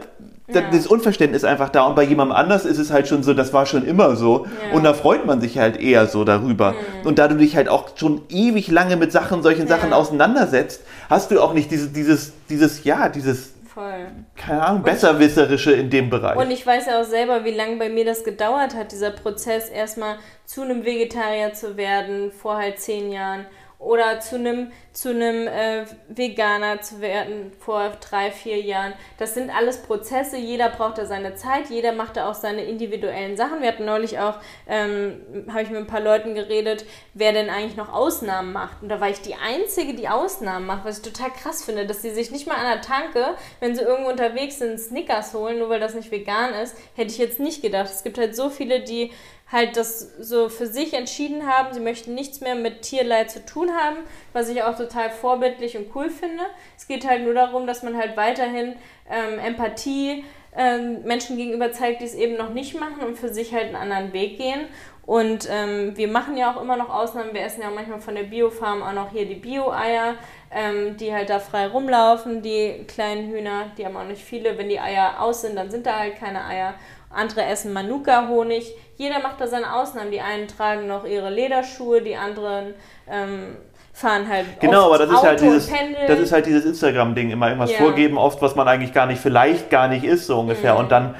ja. das Unverständnis einfach da. Und bei jemandem anders ist es halt schon so, das war schon immer so. Ja. Und da freut man sich halt eher so darüber. Mhm. Und da du dich halt auch schon ewig lange mit Sachen, solchen ja. Sachen auseinandersetzt, hast du auch nicht diese, dieses, dieses, ja, dieses Voll. Keine Ahnung, besserwisserische in dem Bereich. Und ich weiß ja auch selber, wie lange bei mir das gedauert hat, dieser Prozess, erstmal zu einem Vegetarier zu werden, vor halt zehn Jahren oder zu einem zu einem äh, Veganer zu werden vor drei, vier Jahren. Das sind alles Prozesse. Jeder braucht da seine Zeit. Jeder macht da auch seine individuellen Sachen. Wir hatten neulich auch, ähm, habe ich mit ein paar Leuten geredet, wer denn eigentlich noch Ausnahmen macht. Und da war ich die Einzige, die Ausnahmen macht, was ich total krass finde, dass sie sich nicht mal an der Tanke, wenn sie irgendwo unterwegs sind, Snickers holen, nur weil das nicht vegan ist, hätte ich jetzt nicht gedacht. Es gibt halt so viele, die halt das so für sich entschieden haben, sie möchten nichts mehr mit Tierleid zu tun haben, was ich auch total vorbildlich und cool finde. Es geht halt nur darum, dass man halt weiterhin ähm, Empathie ähm, Menschen gegenüber zeigt, die es eben noch nicht machen und für sich halt einen anderen Weg gehen. Und ähm, wir machen ja auch immer noch Ausnahmen. Wir essen ja auch manchmal von der Biofarm auch noch hier die Bio-Eier, ähm, die halt da frei rumlaufen. Die kleinen Hühner, die haben auch nicht viele. Wenn die Eier aus sind, dann sind da halt keine Eier. Andere essen Manuka-Honig. Jeder macht da seine Ausnahmen. Die einen tragen noch ihre Lederschuhe, die anderen ähm, fahren halt genau aber das ist halt dieses das ist halt dieses Instagram Ding immer irgendwas ja. vorgeben oft was man eigentlich gar nicht vielleicht gar nicht ist so ungefähr mhm. und dann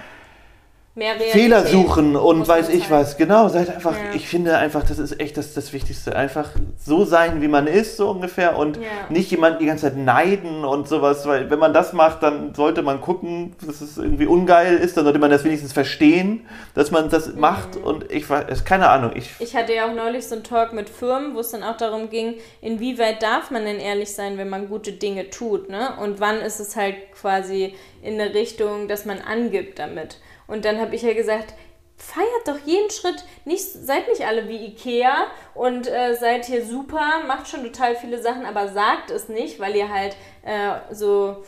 Fehler suchen und weiß ich was. Genau, seid einfach, ja. ich finde einfach, das ist echt das, das Wichtigste. Einfach so sein, wie man ist, so ungefähr. Und ja. nicht jemanden die ganze Zeit neiden und sowas. Weil wenn man das macht, dann sollte man gucken, dass es irgendwie ungeil ist. Dann sollte man das wenigstens verstehen, dass man das mhm. macht. Und ich weiß, keine Ahnung. Ich, ich hatte ja auch neulich so einen Talk mit Firmen, wo es dann auch darum ging, inwieweit darf man denn ehrlich sein, wenn man gute Dinge tut. Ne? Und wann ist es halt quasi in eine Richtung, dass man angibt damit. Und dann habe ich ja gesagt, feiert doch jeden Schritt. Nicht, seid nicht alle wie Ikea und äh, seid hier super, macht schon total viele Sachen, aber sagt es nicht, weil ihr halt äh, so,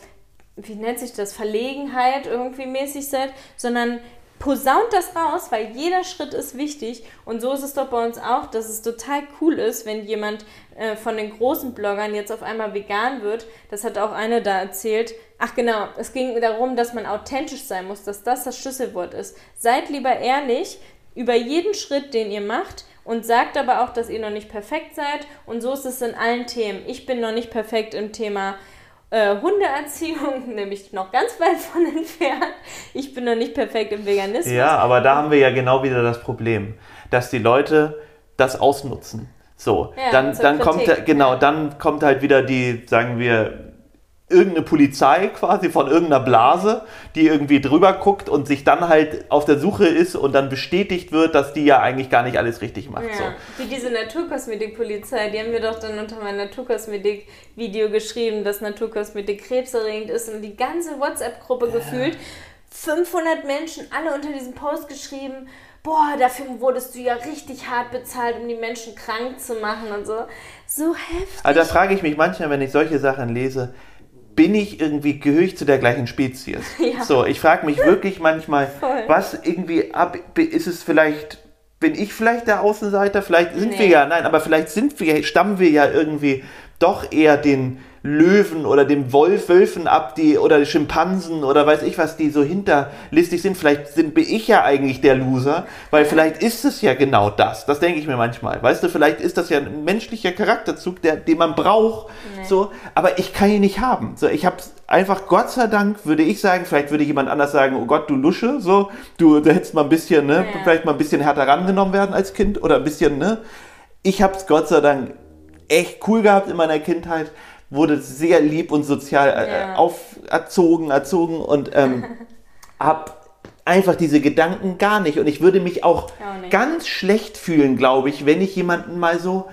wie nennt sich das, Verlegenheit irgendwie mäßig seid, sondern posaunt das raus, weil jeder Schritt ist wichtig. Und so ist es doch bei uns auch, dass es total cool ist, wenn jemand äh, von den großen Bloggern jetzt auf einmal vegan wird. Das hat auch eine da erzählt. Ach genau, es ging darum, dass man authentisch sein muss, dass das das Schlüsselwort ist. Seid lieber ehrlich über jeden Schritt, den ihr macht und sagt aber auch, dass ihr noch nicht perfekt seid. Und so ist es in allen Themen. Ich bin noch nicht perfekt im Thema äh, Hundeerziehung, nämlich noch ganz weit von entfernt. Ich bin noch nicht perfekt im Veganismus. Ja, aber da haben wir ja genau wieder das Problem, dass die Leute das ausnutzen. So, ja, dann, dann kommt genau, dann kommt halt wieder die, sagen wir, irgendeine Polizei quasi von irgendeiner Blase, die irgendwie drüber guckt und sich dann halt auf der Suche ist und dann bestätigt wird, dass die ja eigentlich gar nicht alles richtig macht. Ja, so. Wie diese Naturkosmetik-Polizei, die haben wir doch dann unter mein Naturkosmetik-Video geschrieben, dass Naturkosmetik krebserregend ist und die ganze WhatsApp-Gruppe ja. gefühlt 500 Menschen, alle unter diesem Post geschrieben, boah, dafür wurdest du ja richtig hart bezahlt, um die Menschen krank zu machen und so. So heftig. Also da frage ich mich manchmal, wenn ich solche Sachen lese, bin ich irgendwie, gehöre ich zu der gleichen Spezies? Ja. So, ich frage mich wirklich manchmal, Voll. was irgendwie ab, ist es vielleicht, bin ich vielleicht der Außenseiter? Vielleicht sind nee. wir ja, nein, aber vielleicht sind wir, stammen wir ja irgendwie doch eher den Löwen oder dem Wolf, Wölfen ab, die oder Schimpansen oder weiß ich was, die so hinterlistig sind. Vielleicht sind, bin ich ja eigentlich der Loser, weil vielleicht ist es ja genau das. Das denke ich mir manchmal. Weißt du, vielleicht ist das ja ein menschlicher Charakterzug, der, den man braucht. Nee. So, aber ich kann ihn nicht haben. So, ich habe einfach, Gott sei Dank, würde ich sagen, vielleicht würde jemand anders sagen, oh Gott, du Lusche, so, du, du hättest mal ein bisschen, ne, ja. vielleicht mal ein bisschen härter rangenommen werden als Kind oder ein bisschen, ne. Ich habe es Gott sei Dank echt cool gehabt in meiner Kindheit wurde sehr lieb und sozial äh, ja. auferzogen, erzogen und ähm, habe einfach diese Gedanken gar nicht. Und ich würde mich auch, auch ganz schlecht fühlen, glaube ich, wenn ich jemanden mal so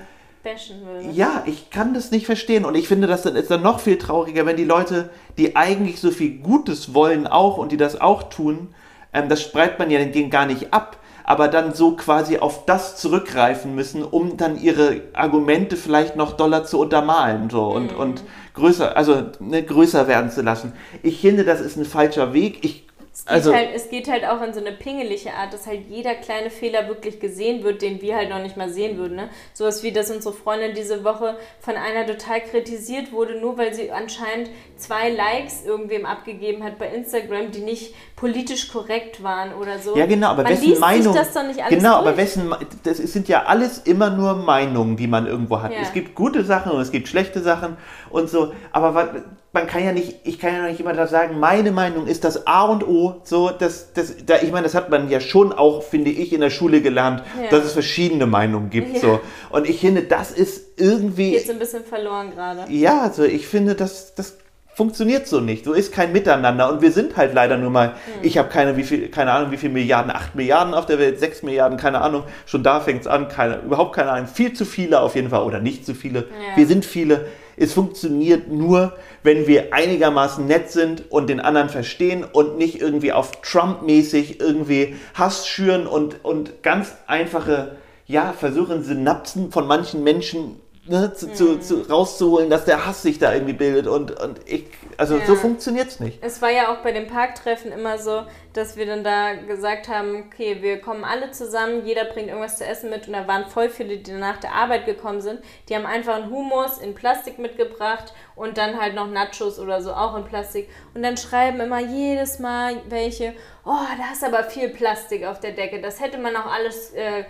bashen würde. Ja, ich kann das nicht verstehen. Und ich finde, das ist dann noch viel trauriger, wenn die Leute, die eigentlich so viel Gutes wollen auch und die das auch tun, ähm, das spreizt man ja denen gar nicht ab aber dann so quasi auf das zurückgreifen müssen, um dann ihre Argumente vielleicht noch doller zu untermalen so, und, mhm. und größer, also ne, größer werden zu lassen. Ich finde, das ist ein falscher Weg. Ich es geht, also, halt, es geht halt auch in so eine pingelige Art, dass halt jeder kleine Fehler wirklich gesehen wird, den wir halt noch nicht mal sehen würden. Ne? Sowas wie, dass unsere Freundin diese Woche von einer total kritisiert wurde, nur weil sie anscheinend zwei Likes irgendwem abgegeben hat bei Instagram, die nicht politisch korrekt waren oder so. Ja, genau, aber man wessen Meinung. Sich das doch nicht alles genau, durch. aber wessen. Das sind ja alles immer nur Meinungen, die man irgendwo hat. Ja. Es gibt gute Sachen und es gibt schlechte Sachen und so. Aber man kann ja nicht, ich kann ja nicht immer da sagen, meine Meinung ist das A und O. So, das, das, da, ich meine, das hat man ja schon auch, finde ich, in der Schule gelernt, ja. dass es verschiedene Meinungen gibt. Ja. So. Und ich finde, das ist irgendwie. Geht so ein bisschen verloren gerade. Ja, also ich finde, das, das funktioniert so nicht. So ist kein Miteinander. Und wir sind halt leider nur mal, mhm. ich habe keine, wie viel, keine Ahnung, wie viele Milliarden, acht Milliarden auf der Welt, sechs Milliarden, keine Ahnung. Schon da fängt es an, keine, überhaupt keine Ahnung. Viel zu viele auf jeden Fall oder nicht zu viele. Ja. Wir sind viele es funktioniert nur, wenn wir einigermaßen nett sind und den anderen verstehen und nicht irgendwie auf Trump-mäßig irgendwie Hass schüren und, und ganz einfache, ja, versuchen Synapsen von manchen Menschen ne, zu, mhm. zu, rauszuholen, dass der Hass sich da irgendwie bildet. Und, und ich, also ja. so funktioniert es nicht. Es war ja auch bei den Parktreffen immer so, dass wir dann da gesagt haben, okay, wir kommen alle zusammen, jeder bringt irgendwas zu essen mit und da waren voll viele, die nach der Arbeit gekommen sind. Die haben einfach einen Humus in Plastik mitgebracht und dann halt noch Nachos oder so auch in Plastik. Und dann schreiben immer jedes Mal welche, oh, da ist aber viel Plastik auf der Decke. Das hätte man auch alles äh,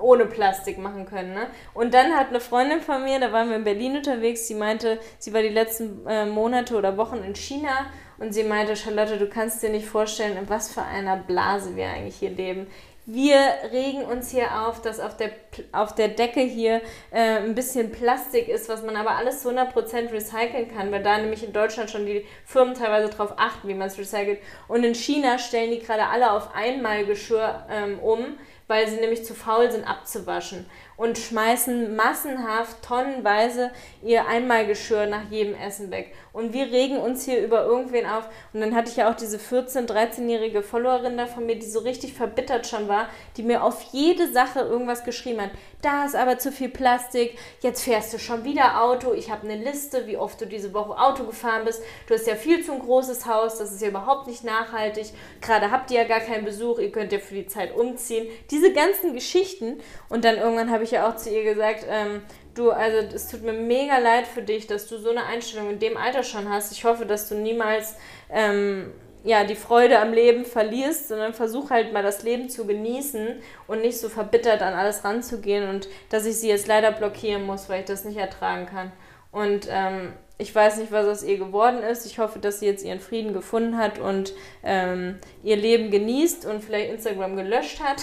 ohne Plastik machen können. Ne? Und dann hat eine Freundin von mir, da waren wir in Berlin unterwegs, sie meinte, sie war die letzten äh, Monate oder Wochen in China und sie meinte, Charlotte, du kannst dir nicht vorstellen, in was für einer Blase wir eigentlich hier leben. Wir regen uns hier auf, dass auf der, auf der Decke hier äh, ein bisschen Plastik ist, was man aber alles zu 100% recyceln kann, weil da nämlich in Deutschland schon die Firmen teilweise darauf achten, wie man es recycelt. Und in China stellen die gerade alle auf Einmalgeschirr ähm, um weil sie nämlich zu faul sind abzuwaschen. Und schmeißen massenhaft tonnenweise ihr Einmalgeschirr nach jedem Essen weg. Und wir regen uns hier über irgendwen auf. Und dann hatte ich ja auch diese 14-, 13-jährige Followerin da von mir, die so richtig verbittert schon war, die mir auf jede Sache irgendwas geschrieben hat. Da ist aber zu viel Plastik, jetzt fährst du schon wieder Auto, ich habe eine Liste, wie oft du diese Woche Auto gefahren bist. Du hast ja viel zu ein großes Haus, das ist ja überhaupt nicht nachhaltig. Gerade habt ihr ja gar keinen Besuch, ihr könnt ja für die Zeit umziehen. Diese ganzen Geschichten. Und dann irgendwann habe ich ja auch zu ihr gesagt, ähm, du, also es tut mir mega leid für dich, dass du so eine Einstellung in dem Alter schon hast. Ich hoffe, dass du niemals ähm, ja, die Freude am Leben verlierst, sondern versuch halt mal das Leben zu genießen und nicht so verbittert an alles ranzugehen und dass ich sie jetzt leider blockieren muss, weil ich das nicht ertragen kann. Und ähm, ich weiß nicht, was aus ihr geworden ist. Ich hoffe, dass sie jetzt ihren Frieden gefunden hat und ähm, ihr Leben genießt und vielleicht Instagram gelöscht hat.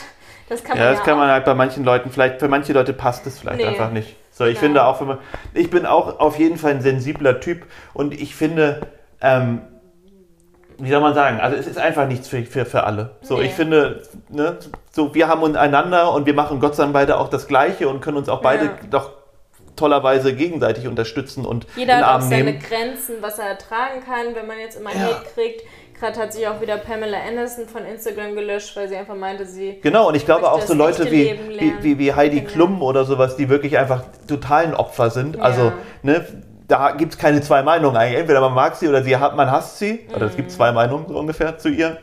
Das kann man ja, das ja kann man halt bei manchen Leuten, vielleicht für manche Leute passt es vielleicht nee. einfach nicht. So, ich ja. finde auch, man, ich bin auch auf jeden Fall ein sensibler Typ und ich finde, ähm, wie soll man sagen, also es ist einfach nichts für, für, für alle. So, nee. ich finde, ne, so, wir haben einander und wir machen Gott sei Dank beide auch das Gleiche und können uns auch beide ja. doch tollerweise gegenseitig unterstützen und Jeder in den Arm hat auch seine. Grenzen, was er ertragen kann, wenn man jetzt immer ja. Hate kriegt. Gerade hat sich auch wieder Pamela Anderson von Instagram gelöscht, weil sie einfach meinte, sie. Genau, und ich glaube auch so Leute wie, wie, wie, Heidi genau. Klum oder sowas, die wirklich einfach totalen Opfer sind. Ja. Also, ne, da gibt es keine zwei Meinungen eigentlich. Entweder man mag sie oder sie hat, man hasst sie. Oder es gibt mhm. zwei Meinungen so ungefähr zu ihr.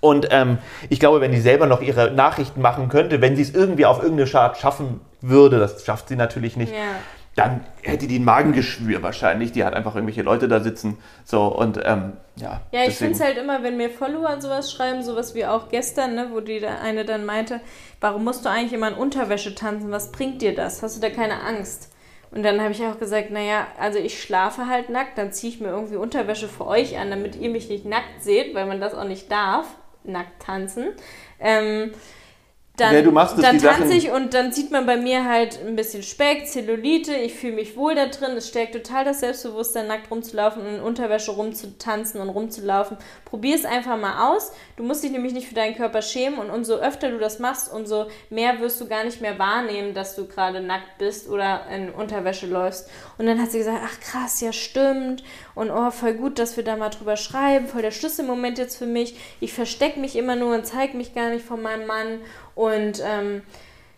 Und ähm, ich glaube, wenn die selber noch ihre Nachrichten machen könnte, wenn sie es irgendwie auf irgendeine Chart schaffen würde, das schafft sie natürlich nicht, ja. dann hätte die ein Magengeschwür wahrscheinlich. Die hat einfach irgendwelche Leute da sitzen. So und ähm, ja. Ja, ich finde es halt immer, wenn mir Follower sowas schreiben, sowas wie auch gestern, ne, wo die eine dann meinte, warum musst du eigentlich immer in Unterwäsche tanzen? Was bringt dir das? Hast du da keine Angst? Und dann habe ich auch gesagt, naja, also ich schlafe halt nackt, dann ziehe ich mir irgendwie Unterwäsche für euch an, damit ihr mich nicht nackt seht, weil man das auch nicht darf, nackt tanzen. Ähm, dann, ja, dann tanze ich und dann sieht man bei mir halt ein bisschen Speck, Zellulite, ich fühle mich wohl da drin, es stärkt total das Selbstbewusstsein, nackt rumzulaufen und in Unterwäsche rumzutanzen und rumzulaufen. Probier es einfach mal aus. Du musst dich nämlich nicht für deinen Körper schämen und umso öfter du das machst, umso mehr wirst du gar nicht mehr wahrnehmen, dass du gerade nackt bist oder in Unterwäsche läufst. Und dann hat sie gesagt, ach krass, ja stimmt und oh, voll gut, dass wir da mal drüber schreiben, voll der Schlüsselmoment jetzt für mich. Ich verstecke mich immer nur und zeige mich gar nicht von meinem Mann und ähm,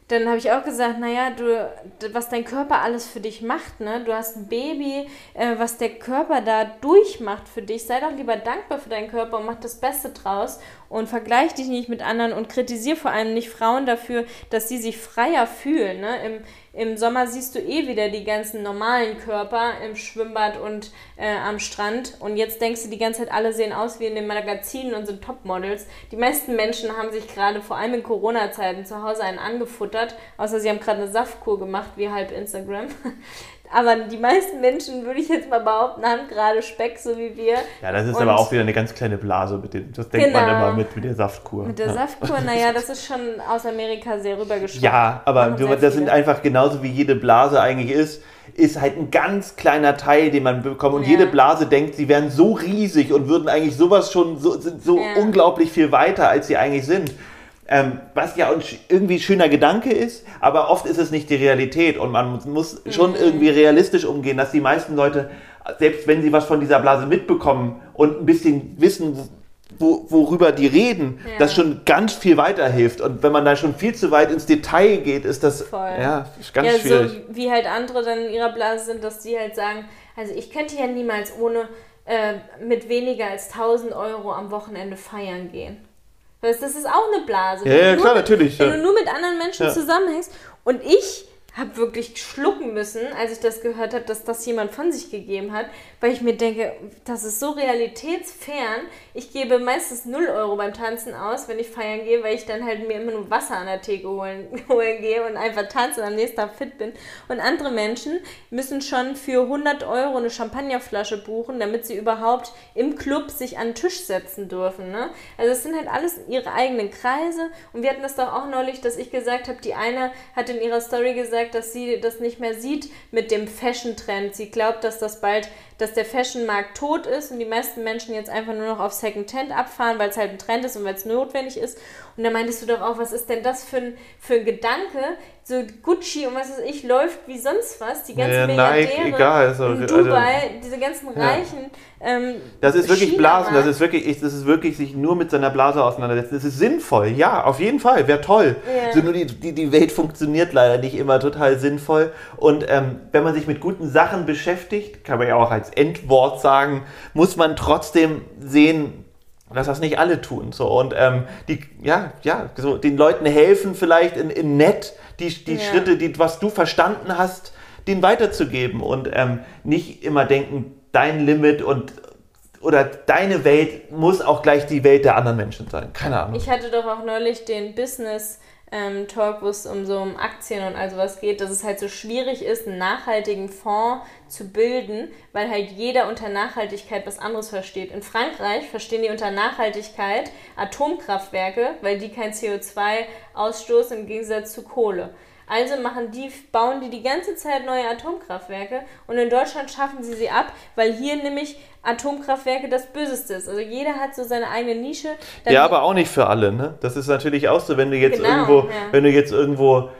dann habe ich auch gesagt, naja, du, was dein Körper alles für dich macht, ne? Du hast ein Baby, äh, was der Körper da durchmacht für dich. Sei doch lieber dankbar für deinen Körper und mach das Beste draus und vergleich dich nicht mit anderen und kritisiere vor allem nicht Frauen dafür, dass sie sich freier fühlen. Ne? Im, Im Sommer siehst du eh wieder die ganzen normalen Körper im Schwimmbad und äh, am Strand und jetzt denkst du die ganze Zeit, alle sehen aus wie in den Magazinen und sind Topmodels. Die meisten Menschen haben sich gerade vor allem in Corona-Zeiten zu Hause einen angefuttert, außer sie haben gerade eine Saftkur gemacht, wie halb Instagram. Aber die meisten Menschen, würde ich jetzt mal behaupten, haben gerade Speck, so wie wir. Ja, das ist und aber auch wieder eine ganz kleine Blase. Mit dem, das denkt genau. man immer mit, mit der Saftkur. Mit der ja. Saftkur, naja, das ist schon aus Amerika sehr rübergeschwappt. Ja, aber das sind einfach genauso wie jede Blase eigentlich ist, ist halt ein ganz kleiner Teil, den man bekommt. Und ja. jede Blase denkt, sie wären so riesig und würden eigentlich sowas schon so, so ja. unglaublich viel weiter, als sie eigentlich sind. Ähm, was ja irgendwie ein schöner Gedanke ist, aber oft ist es nicht die Realität und man muss schon mhm. irgendwie realistisch umgehen, dass die meisten Leute, selbst wenn sie was von dieser Blase mitbekommen und ein bisschen wissen, wo, worüber die reden, ja. das schon ganz viel weiterhilft. Und wenn man da schon viel zu weit ins Detail geht, ist das Voll. Ja, ist ganz ja, schwierig. So wie halt andere dann in ihrer Blase sind, dass die halt sagen, also ich könnte ja niemals ohne äh, mit weniger als 1000 Euro am Wochenende feiern gehen. Das ist auch eine Blase. Ja, ja klar, mit, natürlich. Wenn ja. du nur mit anderen Menschen ja. zusammenhängst. Und ich habe wirklich schlucken müssen, als ich das gehört habe, dass das jemand von sich gegeben hat, weil ich mir denke, das ist so realitätsfern. Ich gebe meistens 0 Euro beim Tanzen aus, wenn ich feiern gehe, weil ich dann halt mir immer nur Wasser an der Theke holen, holen gehe und einfach tanze und am nächsten Tag fit bin. Und andere Menschen müssen schon für 100 Euro eine Champagnerflasche buchen, damit sie überhaupt im Club sich an den Tisch setzen dürfen. Ne? Also es sind halt alles ihre eigenen Kreise. Und wir hatten das doch auch neulich, dass ich gesagt habe, die eine hat in ihrer Story gesagt, dass sie das nicht mehr sieht mit dem Fashion-Trend. Sie glaubt, dass das bald dass der Fashion-Markt tot ist und die meisten Menschen jetzt einfach nur noch auf Second-Hand abfahren, weil es halt ein Trend ist und weil es notwendig ist. Und da meintest du doch auch, was ist denn das für ein, für ein Gedanke? So Gucci und was weiß ich, läuft wie sonst was. Die ganzen Ja, Milliardäre Nike, egal, also- in also- Dubai, diese ganzen Reichen. Ähm, Das ist wirklich China Blasen, das ist wirklich, ich- das ist wirklich sich nur mit seiner Blase auseinandersetzen. Das ist sinnvoll, ja, auf jeden Fall, wäre toll. Ja. So nur die, die, die Welt funktioniert leider nicht immer total sinnvoll. Und ähm, wenn man sich mit guten Sachen beschäftigt, kann man ja auch als Endwort sagen, muss man trotzdem sehen, dass das nicht alle tun. So und ähm, die, ja, ja, so den Leuten helfen vielleicht in, in nett die, die Ja. Schritte, die, was du verstanden hast, denen weiterzugeben und ähm, nicht immer denken, dein Limit und oder deine Welt muss auch gleich die Welt der anderen Menschen sein. Keine Ahnung. Ich hatte doch auch neulich den Business ähm, Talk, wo es um so um Aktien und all sowas geht, dass es halt so schwierig ist, einen nachhaltigen Fonds zu bilden, weil halt jeder unter Nachhaltigkeit was anderes versteht. In Frankreich verstehen die unter Nachhaltigkeit Atomkraftwerke, weil die kein CO2 ausstoßen im Gegensatz zu Kohle. Also machen die, bauen die die ganze Zeit neue Atomkraftwerke und in Deutschland schaffen sie sie ab, weil hier nämlich Atomkraftwerke das Böseste ist. Also jeder hat so seine eigene Nische. Ja, aber auch nicht für alle, ne? Das ist natürlich auch so, wenn du jetzt Genau, irgendwo, ja. wenn du jetzt irgendwo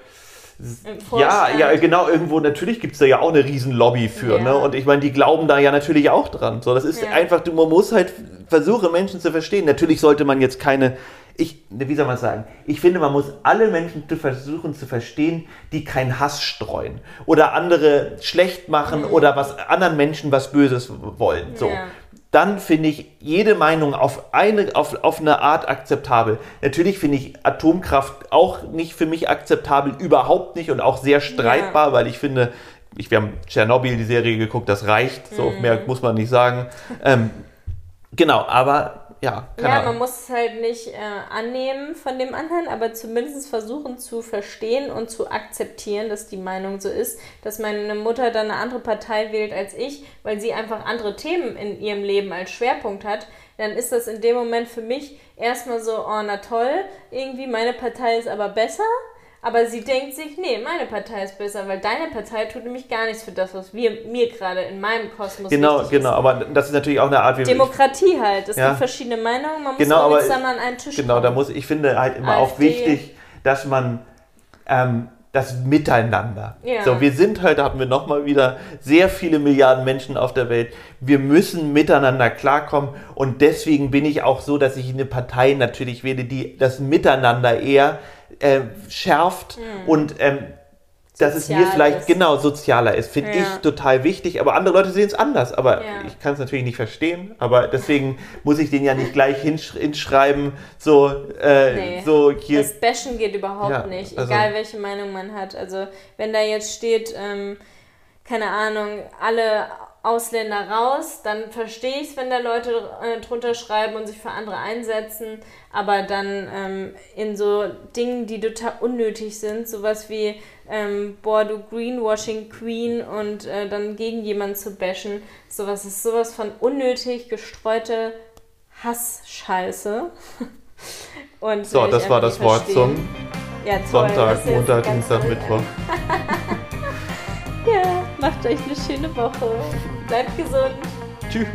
Ja, ja, genau, irgendwo, natürlich gibt es da ja auch eine riesen Lobby für, Ja. ne? Und ich meine, die glauben da ja natürlich auch dran. So, das ist Ja. einfach, man muss halt versuchen, Menschen zu verstehen. Natürlich sollte man jetzt keine, ich, wie soll man sagen, ich finde, man muss alle Menschen zu versuchen zu verstehen, die keinen Hass streuen oder andere schlecht machen oder was anderen Menschen was Böses wollen. So. Ja. Dann finde ich jede Meinung auf eine, auf, auf eine Art akzeptabel. Natürlich finde ich Atomkraft auch nicht für mich akzeptabel, überhaupt nicht und auch sehr streitbar, weil ich finde, ich, wir haben Tschernobyl, die Serie geguckt, das reicht, so Mhm. mehr muss man nicht sagen. Ähm, genau, aber ja, keine Ja, man Ahnung. muss es halt nicht äh, annehmen von dem anderen, aber zumindest versuchen zu verstehen und zu akzeptieren, dass die Meinung so ist, dass meine Mutter dann eine andere Partei wählt als ich, weil sie einfach andere Themen in ihrem Leben als Schwerpunkt hat. Dann ist das in dem Moment für mich erstmal so, oh na toll, irgendwie meine Partei ist aber besser. Aber sie denkt sich, nee, meine Partei ist besser, weil deine Partei tut nämlich gar nichts für das, was wir, mir gerade in meinem Kosmos Genau, genau, ist. aber das ist natürlich auch eine Art, wie Demokratie halt. Es Ja. gibt verschiedene Meinungen, man muss Genau, auch aber- zusammen an einen Tisch Genau, kommen. da muss ich finde halt immer auch AfD. wichtig, dass man ähm, das Miteinander. Ja. So, wir sind heute, haben wir nochmal wieder sehr viele Milliarden Menschen auf der Welt. Wir müssen miteinander klarkommen und deswegen bin ich auch so, dass ich eine Partei natürlich wähle, die das Miteinander eher äh, schärft und ähm, dass es mir vielleicht ist. genau sozialer ist, finde Ja. ich total wichtig. Aber andere Leute sehen es anders. Aber Ja. ich kann es natürlich nicht verstehen. Aber deswegen muss ich den ja nicht gleich hinsch hinschreiben, so, äh, Nee. so hier. Das Bashen geht überhaupt Ja, nicht, also- egal welche Meinung man hat. Also wenn da jetzt steht, ähm, keine Ahnung, alle Ausländer raus, dann verstehe ich es, wenn da Leute äh, drunter schreiben und sich für andere einsetzen. Aber dann ähm, in so Dingen, die total unnötig sind, sowas wie, ähm, boah, du Greenwashing Queen und äh, dann gegen jemanden zu bashen, sowas ist sowas von unnötig gestreute Hassscheiße. Und So, ich das war das Wort zum ja, Sonntag, Montag, Dienstag. Mittwoch. Ja, macht euch eine schöne Woche. Bleibt gesund. Tschüss.